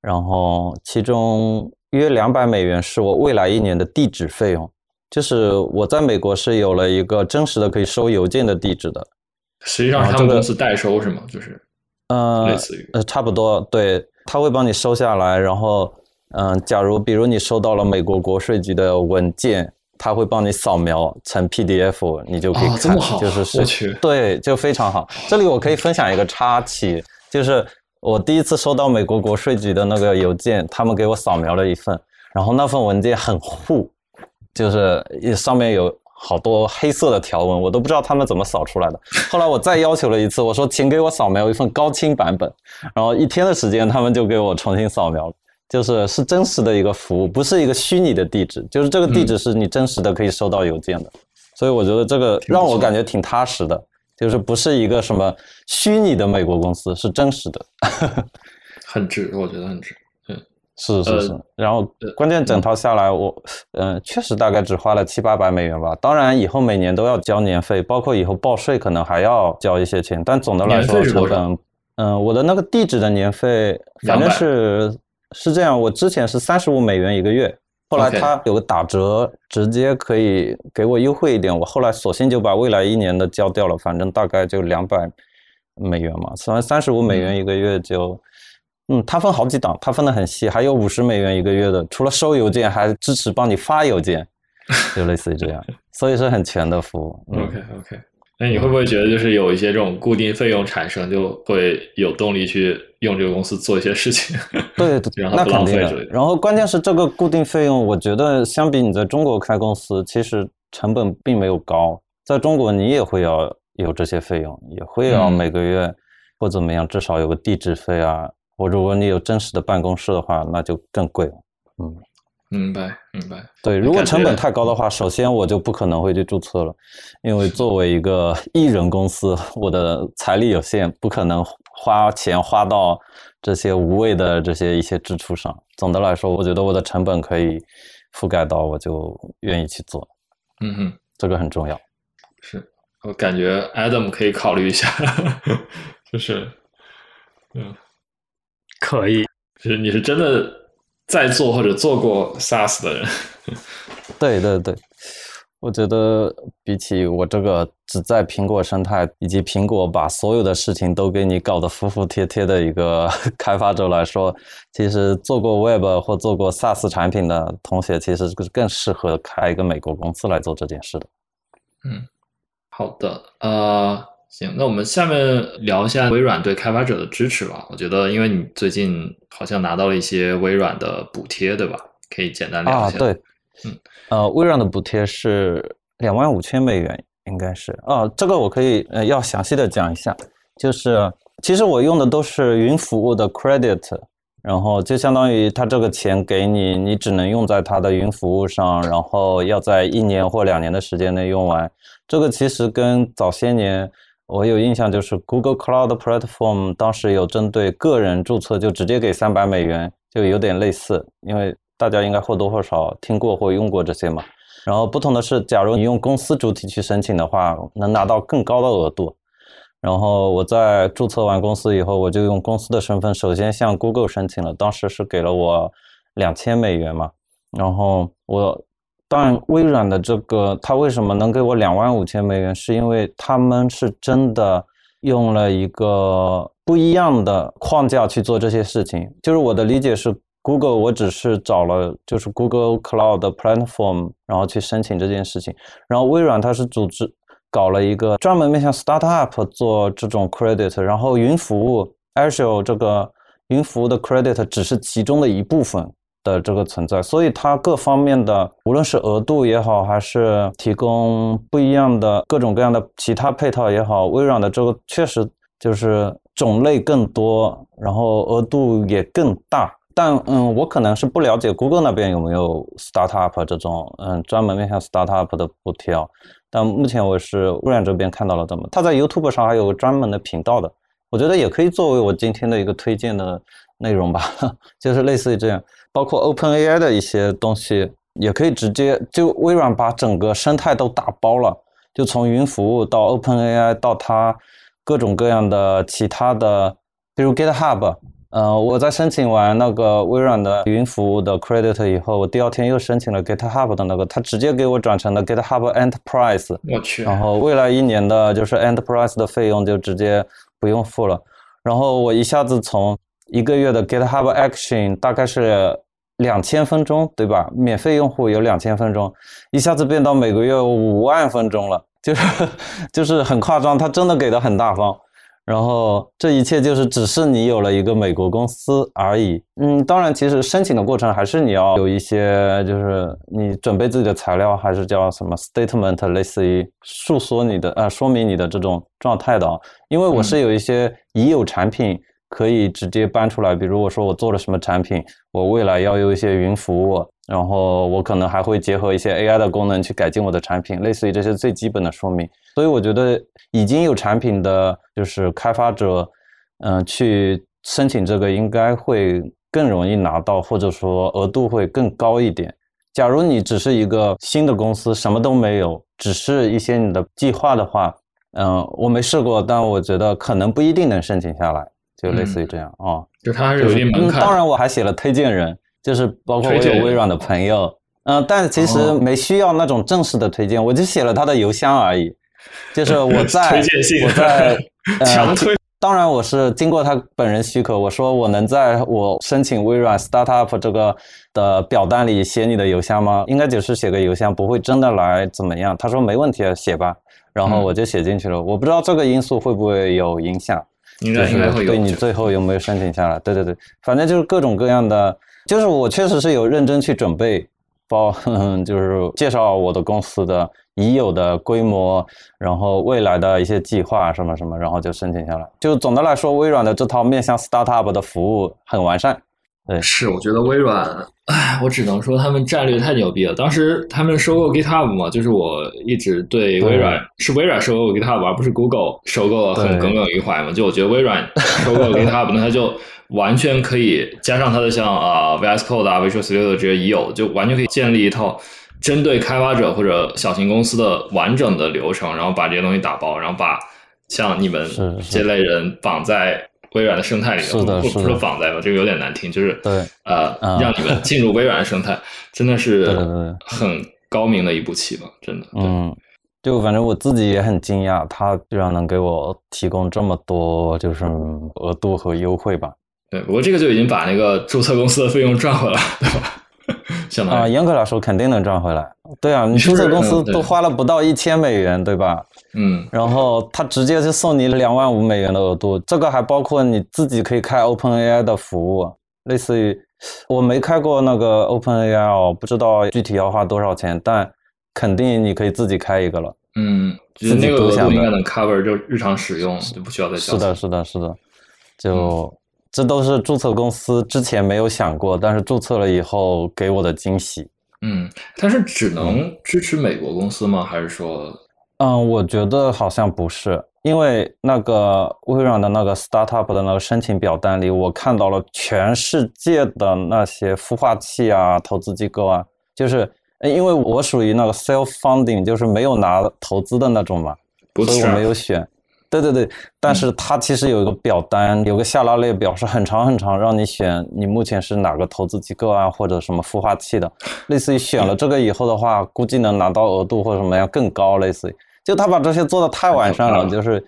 然后其中约两百美元是我未来一年的地址费用，就是我在美国是有了一个真实的可以收邮件的地址的，实际上他们公司代收是吗？就是呃类似于呃，差不多，对，他会帮你收下来，然后嗯、假如比如你收到了美国国税局的文件，他会帮你扫描成 PDF，你就可以哦看，就是是对，就非常好。这里我可以分享一个插曲，就是我第一次收到美国国税局的那个邮件，他们给我扫描了一份，然后那份文件很糊，就是上面有好多黑色的条纹，我都不知道他们怎么扫出来的。后来我再要求了一次，我说请给我扫描一份高清版本，然后一天的时间他们就给我重新扫描了。就是是真实的一个服务，不是一个虚拟的地址，就是这个地址是你真实的可以收到邮件的，所以我觉得这个让我感觉挺踏实的，就是不是一个什么虚拟的美国公司，是真实的，(laughs) 很值，我觉得很值。嗯是是是。呃然后关键整套下来，我嗯、呃确实大概只花了七八百美元吧。当然以后每年都要交年费，包括以后报税可能还要交一些钱，但总的来说成本，嗯、我的那个地址的年费反正是是这样，我之前是三十五美元一个月。后来他有个打折，直接可以给我优惠一点。我后来索性就把未来一年的交掉了，反正大概就两百美元嘛，算三十五美元一个月就，嗯，它分好几档，它分的很细，还有五十美元一个月的，除了收邮件，还支持帮你发邮件，就类似于这样，所以是很全的服务。嗯 OK OK，那你会不会觉得就是有一些这种固定费用产生，就会有动力去用这个公司做一些事情？对，那 (laughs) 就让它不肯定的浪费之类。的然后关键是这个固定费用，我觉得相比你在中国开公司，其实成本并没有高。在中国你也会要有这些费用，也会要嗯每个月或怎么样，至少有个地址费啊。我如果你有真实的办公室的话，那就更贵了。嗯，明白明白。对，如果成本太高的话，首先我就不可能会去注册了，因为作为一个 (laughs) 艺人公司，我的财力有限，不可能花钱花到这些无谓的这些一些支出上。总的来说，我觉得我的成本可以覆盖到，我就愿意去做，嗯哼，这个很重要。是我感觉 Adam 可以考虑一下，(laughs) 就是嗯，可以。就是你是真的在做或者做过 SaaS 的人。对对对，我觉得比起我这个只在苹果生态以及苹果把所有的事情都给你搞得服服帖帖的一个开发者来说，其实做过 Web 或做过 SaaS 产品的同学，其实是更适合开一个美国公司来做这件事的。嗯好的，呃，行，那我们下面聊一下微软对开发者的支持吧。我觉得，因为你最近好像拿到了一些微软的补贴，对吧？可以简单聊一，下。啊对，嗯，呃，微软的补贴是两万五千美元，应该是啊，这个我可以呃要详细的讲一下，就是其实我用的都是云服务的 credit，然后就相当于他这个钱给你，你只能用在它的云服务上，然后要在一年或两年的时间内用完。这个其实跟早些年我有印象，就是 Google Cloud Platform 当时有针对个人注册就直接给三百美元，就有点类似，因为大家应该或多或少听过或用过这些嘛。然后不同的是，假如你用公司主体去申请的话，能拿到更高的额度。然后我在注册完公司以后，我就用公司的身份首先向 Google 申请了，当时是给了我两千美元嘛。然后我但微软的这个，它为什么能给我两万五千美元？是因为他们是真的用了一个不一样的框架去做这些事情。就是我的理解是，Google 我只是找了就是 Google Cloud Platform，然后去申请这件事情。然后微软它是组织搞了一个专门面向 startup 做这种 credit，然后云服务 Azure 这个云服务的 credit 只是其中的一部分的这个存在，所以它各方面的无论是额度也好，还是提供不一样的各种各样的其他配套也好，微软的这个确实就是种类更多，然后额度也更大。但嗯，我可能是不了解 Google 那边有没有 startup 这种嗯专门面向 startup 的补贴。但目前我是微软这边看到了，怎么他在 YouTube 上还有专门的频道的，我觉得也可以作为我今天的一个推荐的内容吧，(laughs) 就是类似于这样，包括 OpenAI 的一些东西，也可以直接就微软把整个生态都打包了，就从云服务到 OpenAI 到它各种各样的其他的，比如 GitHub。呃，我在申请完那个微软的云服务的 credit 以后，我第二天又申请了 GitHub 的那个，他直接给我转成了 GitHub Enterprise。我去。然后未来一年的就是 Enterprise 的费用就直接不用付了。然后我一下子从一个月的 GitHub Action 大概是两千分钟，对吧？免费用户有两千分钟，一下子变到每个月五万分钟了，就是就是很夸张，他真的给的很大方。然后这一切就是只是你有了一个美国公司而已。嗯，当然，其实申请的过程还是你要有一些，就是你准备自己的材料，还是叫什么 statement，类似于诉说你的呃说明你的这种状态的。因为我是有一些已有产品可以直接搬出来，比如我说我做了什么产品，我未来要有一些云服务，然后我可能还会结合一些 AI 的功能去改进我的产品，类似于这些最基本的说明。所以我觉得已经有产品的就是开发者，嗯，去申请这个应该会更容易拿到，或者说额度会更高一点。假如你只是一个新的公司，什么都没有，只是一些你的计划的话，嗯，我没试过，但我觉得可能不一定能申请下来，就类似于这样啊。就他还是有一定门槛。当然，我还写了推荐人，就是包括我有微软的朋友，嗯，但其实没需要那种正式的推荐，我就写了他的邮箱而已。就是我 (laughs) 在我在 (laughs) 强推，当然我是经过他本人许可，我说我能在我申请微软 startup 这个的表单里写你的邮箱吗？应该只是写个邮箱，不会真的来怎么样。他说没问题啊，写吧。然后我就写进去了。我不知道这个因素会不会有影响，应该应该会有。对你最后有没有申请下来？对对对，反正就是各种各样的，就是我确实是有认真去准备，包 (laughs) 就是介绍我的公司的。已有的规模，然后未来的一些计划什么什么，然后就申请下来。就总的来说，微软的这套面向 startup 的服务很完善。对，是，我觉得微软，唉，我只能说他们战略太牛逼了。当时他们收购 GitHub 嘛，就是我一直对微软是微软收购 GitHub，而不是 Google 收购了，很耿耿于怀嘛。就我觉得微软收购 GitHub，那它就完全可以加上它的像啊 VS Code 啊 Visual Studio 这些已有，就完全可以建立一套。针对开发者或者小型公司的完整的流程，然后把这些东西打包，然后把像你们这类人绑在微软的生态里面，或者说绑在吧，这个有点难听，就是对呃，让你们 (laughs) 进入微软的生态，真的是很高明的一步棋吧，真的。嗯，就反正我自己也很惊讶，他居然能给我提供这么多就是额度和优惠吧。对，不过这个就已经把那个注册公司的费用赚回来了，对吧？(laughs) 啊，严格来说肯定能赚回来。对啊，你注册公司都花了不到一千美元，对吧？嗯。然后他直接就送你两万五美元的额度，这个还包括你自己可以开 OpenAI 的服务，类似于我没开过那个 OpenAI 哦，不知道具体要花多少钱，但肯定你可以自己开一个了。嗯，自己额度应该能 cover 就日常使用，就不需要再交。是的，是的，是的，就。这都是注册公司之前没有想过，但是注册了以后给我的惊喜。嗯，它是只能支持美国公司吗？还是说？嗯，我觉得好像不是，因为那个微软的那个 startup 的那个申请表单里，我看到了全世界的那些孵化器啊、投资机构啊，就是因为我属于那个 self funding，就是没有拿投资的那种嘛，所以我没有选。对对对，但是它其实有一个表单，有个下拉列表，是很长很长，让你选你目前是哪个投资机构啊，或者什么孵化器的，类似于选了这个以后的话，估计能拿到额度或者什么样更高，类似于，就他把这些做的太完善了，就是，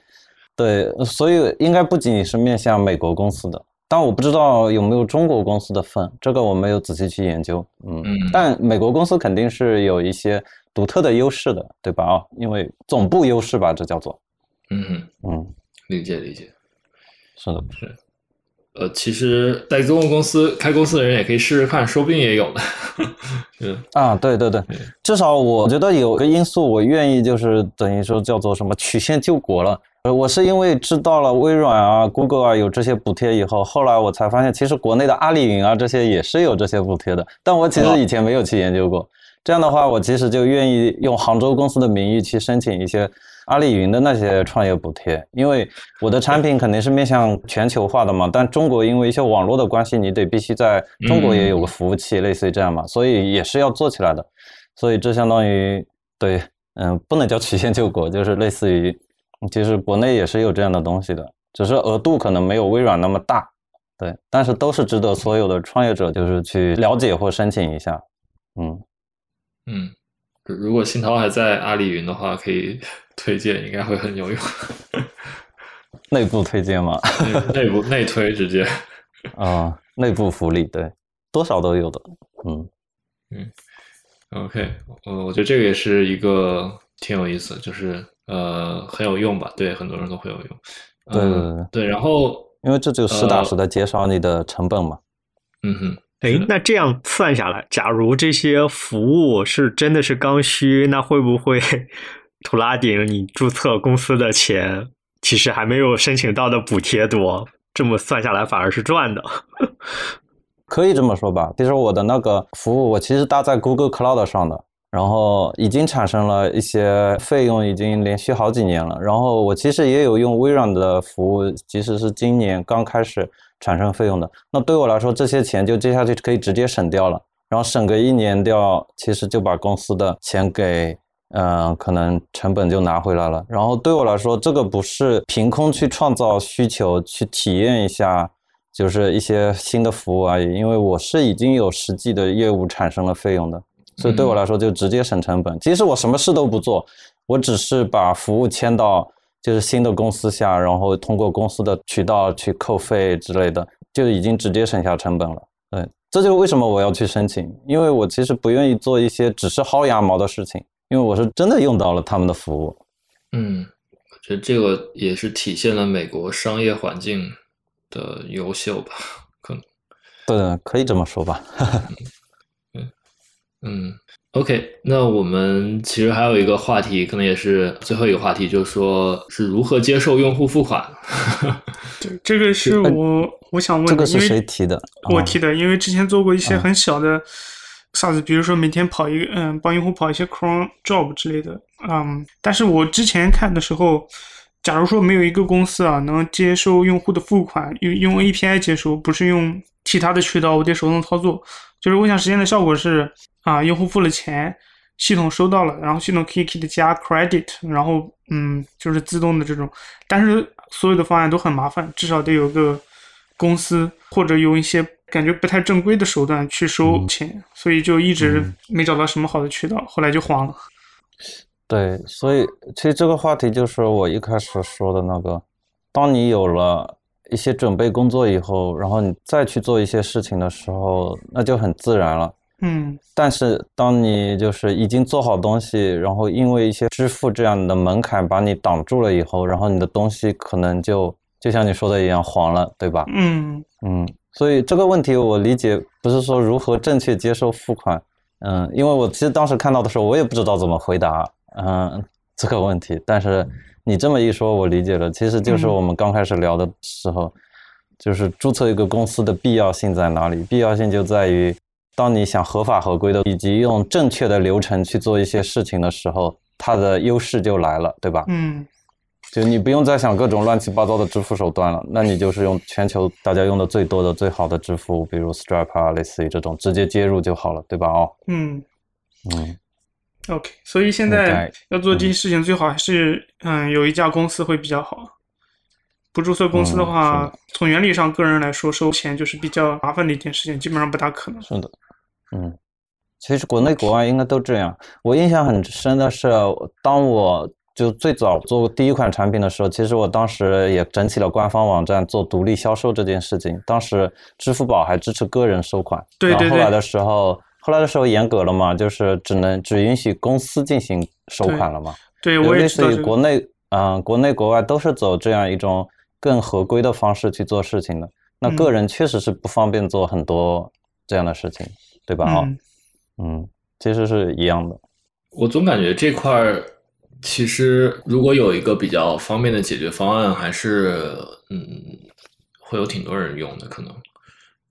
对，所以应该不仅仅是面向美国公司的，但我不知道有没有中国公司的份，这个我没有仔细去研究，嗯，但美国公司肯定是有一些。独特的优势的，对吧？啊，因为总部优势吧，这叫做，嗯，嗯，理解理解。是的，是呃，其实，在公共公司开公司的人也可以试试看，说不定也有的。(laughs) 嗯啊，对对对，至少我觉得有个因素，我愿意就是等于说叫做什么曲线救国了。呃，我是因为知道了微软啊、Google 啊有这些补贴以后，后来我才发现，其实国内的阿里云啊这些也是有这些补贴的，但我其实以前没有去研究过。这样的话，我其实就愿意用杭州公司的名义去申请一些阿里云的那些创业补贴，因为我的产品肯定是面向全球化的嘛。但中国因为一些网络的关系，你得必须在中国也有个服务器，类似于这样嘛，所以也是要做起来的。所以这相当于对，嗯，不能叫曲线救国，就是类似于。其实国内也是有这样的东西的，只是额度可能没有微软那么大，对，但是都是值得所有的创业者就是去了解或申请一下，嗯嗯，如果新涛还在阿里云的话，可以 (laughs) 推荐，应该会很有用。(laughs) 内部推荐吗？(laughs) 内部内推直接啊，内部福利对，多少都有的，嗯嗯，OK，呃，我觉得这个也是一个挺有意思，就是。呃，很有用吧？对，很多人都会有用。对对对对，然后因为这就实打实的减少你的成本嘛。嗯哼，哎，那这样算下来，假如这些服务是真的是刚需，那会不会图拉顶你注册公司的钱，其实还没有申请到的补贴多？这么算下来，反而是赚的。(laughs) 可以这么说吧？其实我的那个服务，我其实搭在 Google Cloud 上的。然后已经产生了一些费用，已经连续好几年了。然后我其实也有用微软的服务，即使是今年刚开始产生费用的。那对我来说，这些钱就接下去可以直接省掉了。然后省个一年掉，其实就把公司的钱给，嗯，可能成本就拿回来了。然后对我来说，这个不是凭空去创造需求去体验一下，就是一些新的服务而已。因为我是已经有实际的业务产生了费用的。所以对我来说就直接省成本。其实我什么事都不做，我只是把服务迁到就是新的公司下，然后通过公司的渠道去扣费之类的，就已经直接省下成本了。对，这就是为什么我要去申请，因为我其实不愿意做一些只是薅羊毛的事情，因为我是真的用到了他们的服务。嗯，我觉得这个也是体现了美国商业环境的优秀吧，可能。对，可以这么说吧。(laughs) 嗯，OK，那我们其实还有一个话题，可能也是最后一个话题，就是说是如何接受用户付款。(laughs) 对，这个是我我想问的，这个是谁提的？我提的，因为之前做过一些很小的 SaaS，比如说每天跑一个，嗯，帮用户跑一些 Cron Job 之类的，嗯，但是我之前看的时候，假如说没有一个公司啊能接收用户的付款，用用 API 接收，不是用其他的渠道，我得手动操作，就是我想实现的效果是。啊，用户付了钱，系统收到了，然后系统可以给他加 credit，然后嗯，就是自动的这种。但是所有的方案都很麻烦，至少得有个公司或者用一些感觉不太正规的手段去收钱，所以就一直没找到什么好的渠道，后来就黄了。对，所以其实这个话题就是我一开始说的那个，当你有了一些准备工作以后，然后你再去做一些事情的时候，那就很自然了。嗯，但是当你就是已经做好东西，然后因为一些支付这样的门槛把你挡住了以后，然后你的东西可能就就像你说的一样黄了，对吧？嗯嗯，所以这个问题我理解不是说如何正确接受付款，嗯，因为我其实当时看到的时候我也不知道怎么回答，嗯，这个问题。但是你这么一说，我理解了，其实就是我们刚开始聊的时候，就是注册一个公司的必要性在哪里？必要性就在于。当你想合法合规的，以及用正确的流程去做一些事情的时候，它的优势就来了，对吧？嗯，就你不用再想各种乱七八糟的支付手段了，那你就是用全球大家用的最多的、最好的支付，比如 Stripe 啊，类似于这种直接接入就好了，对吧？哦，嗯嗯，OK，所以现在要做这些事情，最好还是嗯有一家公司会比较好。不注册公司的话，从原理上，个人来说收钱就是比较麻烦的一件事情，基本上不大可能。是的，嗯，其实国内国外应该都这样。我印象很深的是，当我就最早做第一款产品的时候，其实我当时也整起了官方网站做独立销售这件事情。当时支付宝还支持个人收款，对对对。后来的时候。后来的时候严格了嘛，就是只能只允许公司进行收款了嘛。对，我也类似于国内，嗯，国内国外都是走这样一种更合规的方式去做事情的。那个人确实是不方便做很多这样的事情，对吧？啊，嗯，其实是一样的。我总感觉这块儿其实如果有一个比较方便的解决方案，还是嗯，会有挺多人用的可能。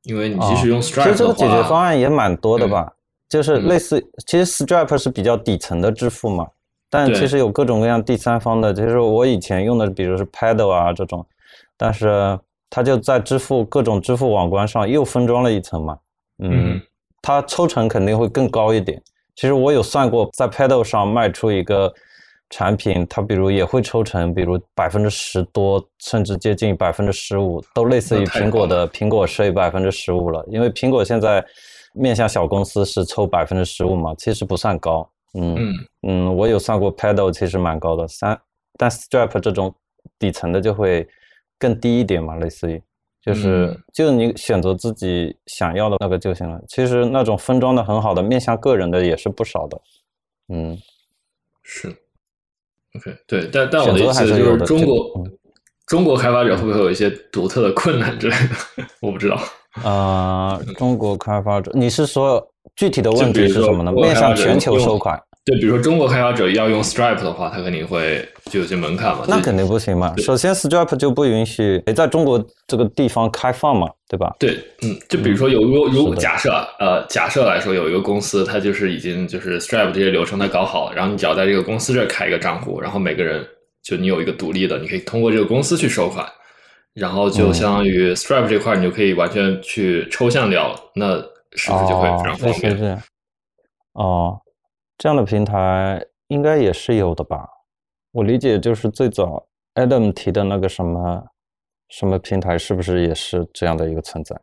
因为你即使用 Stripe 其实这个解决方案也蛮多的吧，就是类似，其实 Stripe 是比较底层的支付嘛，但其实有各种各样第三方的，就是我以前用的，比如是 Paddle 啊这种，但是它就在支付各种支付网关上又分装了一层嘛，嗯，它抽成肯定会更高一点。其实我有算过，在 Paddle 上卖出一个。产品它比如也会抽成，比如百分之十多，甚至接近百分之十五，都类似于苹果的苹果税百分之十五了。因为苹果现在面向小公司是抽百分之十五嘛，其实不算高。嗯嗯，我有算过 Paddle 其实蛮高的，三但 Stripe 这种底层的就会更低一点嘛，类似于就是就你选择自己想要的那个就行了。其实那种分装的很好的面向个人的也是不少的。嗯，是。OK，对，但但我的意思就是中国中国开发者会不会有一些独特的困难之类的？(laughs) 我不知道。(laughs) 啊，中国开发者，你是说具体的问题是什么呢？面向全球收款？对，比如说中国开发者要用 Stripe 的话，他肯定会就有些门槛嘛。那肯定不行嘛。首先，Stripe 就不允许在中国这个地方开放嘛，对吧？对，嗯，就比如说有如如假设呃假设来说有一个公司，它就是已经就是 Stripe 这些流程它搞好了，然后你只要在这个公司这儿开一个账户，然后每个人就你有一个独立的，你可以通过这个公司去收款，然后就相当于 Stripe 这块你就可以完全去抽象掉，那是不是就会非常方便？哦。这样的平台应该也是有的吧？我理解就是最早 Adam 提的那个什么什么平台，是不是也是这样的一个存在？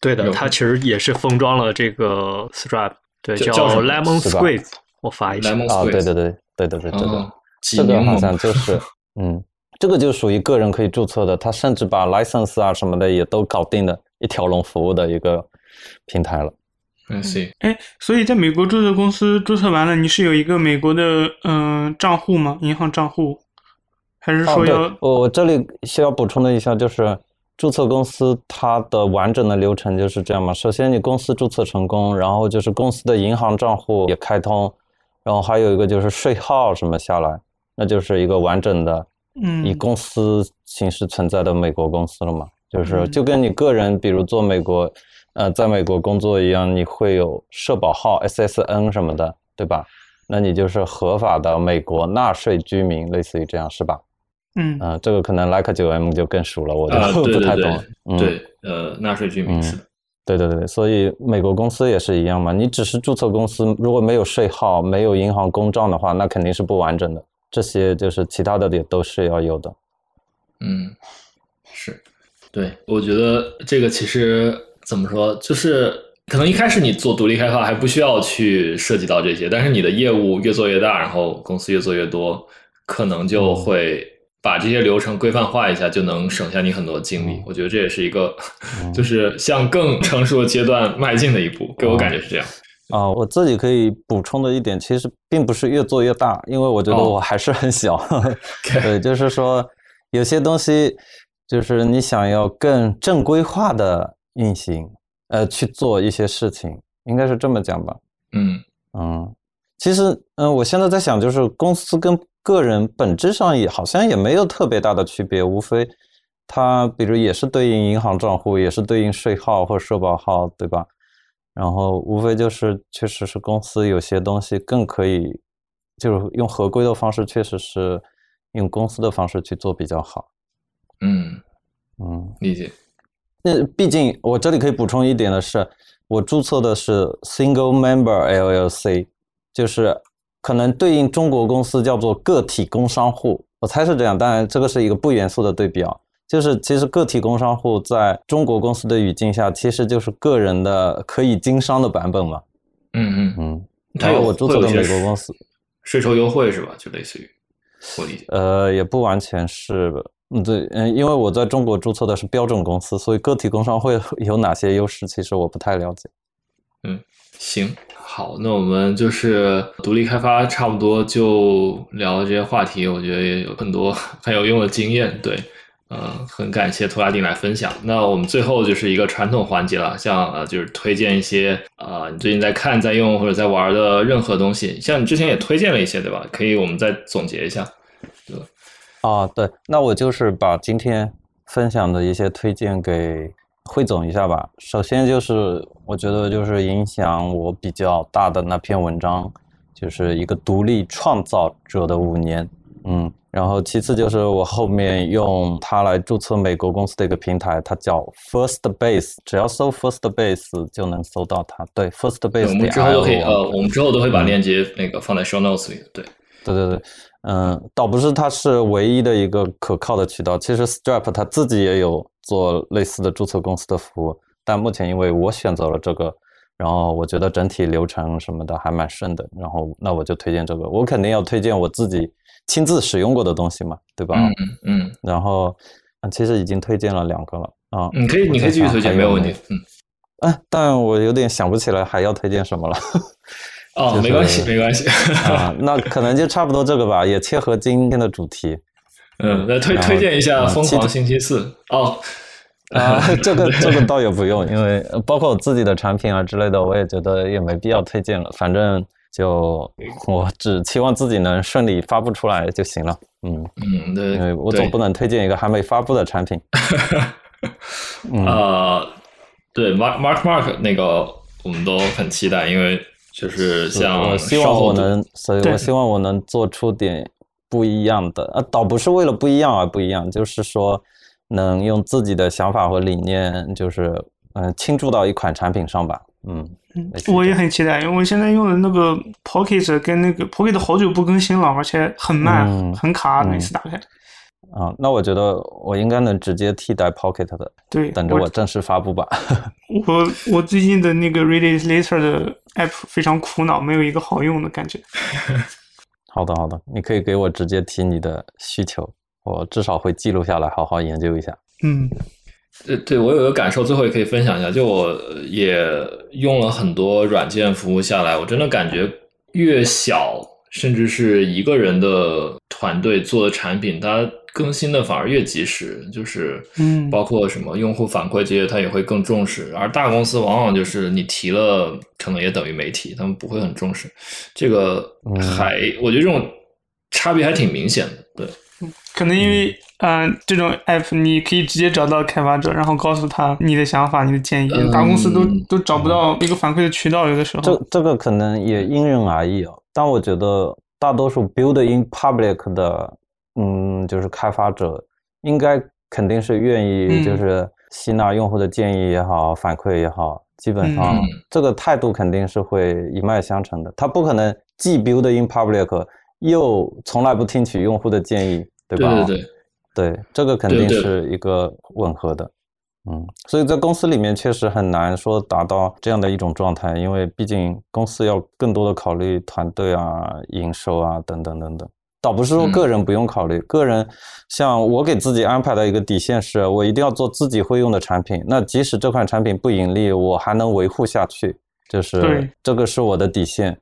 对的，它其实也是封装了这个 Stripe，对，叫 Lemon Squeeze。我发一下啊，对对对对对对，这个这个好像就是 (laughs) 嗯，这个就属于个人可以注册的，它甚至把 license 啊什么的也都搞定的一条龙服务的一个平台了。嗯，行。哎，所以在美国注册公司注册完了，你是有一个美国的嗯账户吗？银行账户，还是说要？我我这里需要补充的一下，就是注册公司它的完整的流程就是这样嘛。首先你公司注册成功，然后就是公司的银行账户也开通，然后还有一个就是税号什么下来，那就是一个完整的，嗯，以公司形式存在的美国公司了嘛。就是就跟你个人，比如做美国。呃，在美国工作一样，你会有社保号 SSN 什么的，对吧？那你就是合法的美国纳税居民，类似于这样，是吧？嗯，呃，这个可能 Like 九 M 就更熟了，我就 (laughs) 不太懂。对，呃，纳税居民是。对对对，所以美国公司也是一样嘛。你只是注册公司，如果没有税号、没有银行公账的话，那肯定是不完整的。这些就是其他的也都是要有的。嗯，是，对，我觉得这个其实。怎么说？就是可能一开始你做独立开发还不需要去涉及到这些，但是你的业务越做越大，然后公司越做越多，可能就会把这些流程规范化一下，就能省下你很多精力。我觉得这也是一个，(laughs) 就是向更成熟的阶段迈进的一步。给我感觉是这样。啊，我自己可以补充的一点，其实并不是越做越大，因为我觉得我还是很小。(laughs) 对，就是说有些东西，就是你想要更正规化的。运行，呃，去做一些事情，应该是这么讲吧。嗯嗯，其实，嗯，我现在在想，就是公司跟个人本质上也好像也没有特别大的区别，无非它比如也是对应银行账户，也是对应税号或社保号，对吧？然后无非就是确实是公司有些东西更可以，就是用合规的方式，确实是用公司的方式去做比较好。嗯嗯，理解。那毕竟，我这里可以补充一点的是，我注册的是 Single Member LLC，就是可能对应中国公司叫做个体工商户，我猜是这样。当然，这个是一个不严肃的对比啊，就是其实个体工商户在中国公司的语境下，其实就是个人的可以经商的版本嘛。嗯嗯嗯。还有我注册的美国公司，税收优惠是吧？就类似于，我理解。呃，也不完全是。嗯，对，嗯，因为我在中国注册的是标准公司，所以个体工商会 (laughs) 有哪些优势，其实我不太了解。嗯，行，好，那我们就是独立开发，差不多就聊这些话题，我觉得也有很多 (laughs) 很有用的经验，对。嗯，很感谢托拉丁来分享。那我们最后就是一个传统环节了，像呃，就是推荐一些呃，你最近在看、在用或者在玩的任何东西。像你之前也推荐了一些，对吧？可以，我们再总结一下。对。啊，对，那我就是把今天分享的一些推荐给汇总一下吧。首先就是我觉得就是影响我比较大的那篇文章，就是一个独立创造者的五年。嗯。然后其次就是我后面用它来注册美国公司的一个平台，它叫 First Base，只要搜 First Base 就能搜到它。对，First Base。我们之后都可以呃，我们之后都会把链接那个放在 Show Notes 里。对，对对对，嗯，倒不是它是唯一的一个可靠的渠道，其实 Stripe 它自己也有做类似的注册公司的服务，但目前因为我选择了这个，然后我觉得整体流程什么的还蛮顺的，然后那我就推荐这个，我肯定要推荐我自己。亲自使用过的东西嘛，对吧？嗯嗯。然后，其实已经推荐了两个了啊。你可以，你可以继续推荐，没有问题。嗯。哎，但我有点想不起来还要推荐什么了。哦，没关系，(laughs) 没关系。啊，那可能就差不多这个吧，也切合今天的主题。嗯，那推推荐一下《疯狂星期四》哦。(laughs) 啊，这个 (laughs) 这个倒也不用，因为包括我自己的产品啊之类的，我也觉得也没必要推荐了，反正。就我只期望自己能顺利发布出来就行了。嗯嗯，对，因为我总不能推荐一个还没发布的产品。呃，对，Mark Mark Mark 那个我们都很期待，因为就是像我希望我能，所以我希望我能做出点不一样的。啊，倒不是为了不一样而不一样，就是说能用自己的想法和理念，就是嗯倾注到一款产品上吧。嗯。我也很期待，因为我现在用的那个 Pocket 跟那个 Pocket 好久不更新了，而且很慢，很卡，每次打开。啊，那我觉得我应该能直接替代 Pocket 的。对，等着我正式发布吧。(laughs) 我我最近的那个 Read It Later 的 App 非常苦恼，没有一个好用的感觉。(laughs) 好的，好的，你可以给我直接提你的需求，我至少会记录下来，好好研究一下。嗯。对对，我有个感受，最后也可以分享一下。就我也用了很多软件服务下来，我真的感觉越小，甚至是一个人的团队做的产品，它更新的反而越及时。就是，嗯，包括什么用户反馈这些，他也会更重视。而大公司往往就是你提了，可能也等于没提，他们不会很重视。这个还，我觉得这种差别还挺明显的。对，可能因为。嗯，这种 app 你可以直接找到开发者，然后告诉他你的想法、你的建议。大公司都都找不到一个反馈的渠道，有的时候。这这个可能也因人而异啊。但我觉得大多数 build in public 的，嗯，就是开发者应该肯定是愿意，就是吸纳用户的建议也好、反馈也好，基本上这个态度肯定是会一脉相承的。他不可能既 build in public 又从来不听取用户的建议，对吧？对对对。对，这个肯定是一个吻合的，嗯，所以在公司里面确实很难说达到这样的一种状态，因为毕竟公司要更多的考虑团队啊、营收啊等等等等。倒不是说个人不用考虑，个人像我给自己安排的一个底线是，我一定要做自己会用的产品。那即使这款产品不盈利，我还能维护下去，就是这个是我的底线。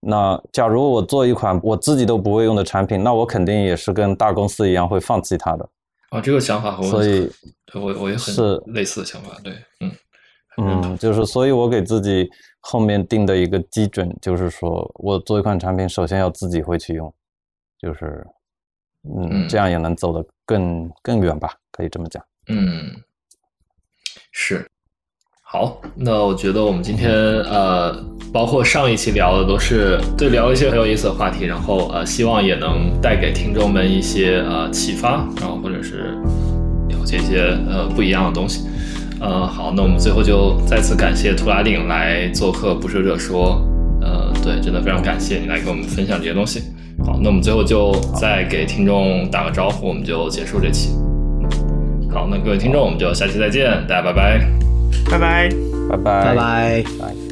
那假如我做一款我自己都不会用的产品，那我肯定也是跟大公司一样会放弃它的。啊，这个想法和我，所以我我也很是类似的想法。对，嗯嗯，就是所以我给自己后面定的一个基准，就是说我做一款产品，首先要自己会去用，就是嗯，这样也能走得更更远吧，可以这么讲。嗯，是。好，那我觉得我们今天呃，包括上一期聊的都是对聊一些很有意思的话题，然后呃，希望也能带给听众们一些呃启发，然后或者是了解一些呃不一样的东西。呃，好，那我们最后就再次感谢图拉丁来做客不舍者说，呃，对，真的非常感谢你来给我们分享这些东西。好，那我们最后就再给听众打个招呼，我们就结束这期。好，那各位听众，我们就下期再见，大家拜拜。拜拜，拜拜，拜拜，拜。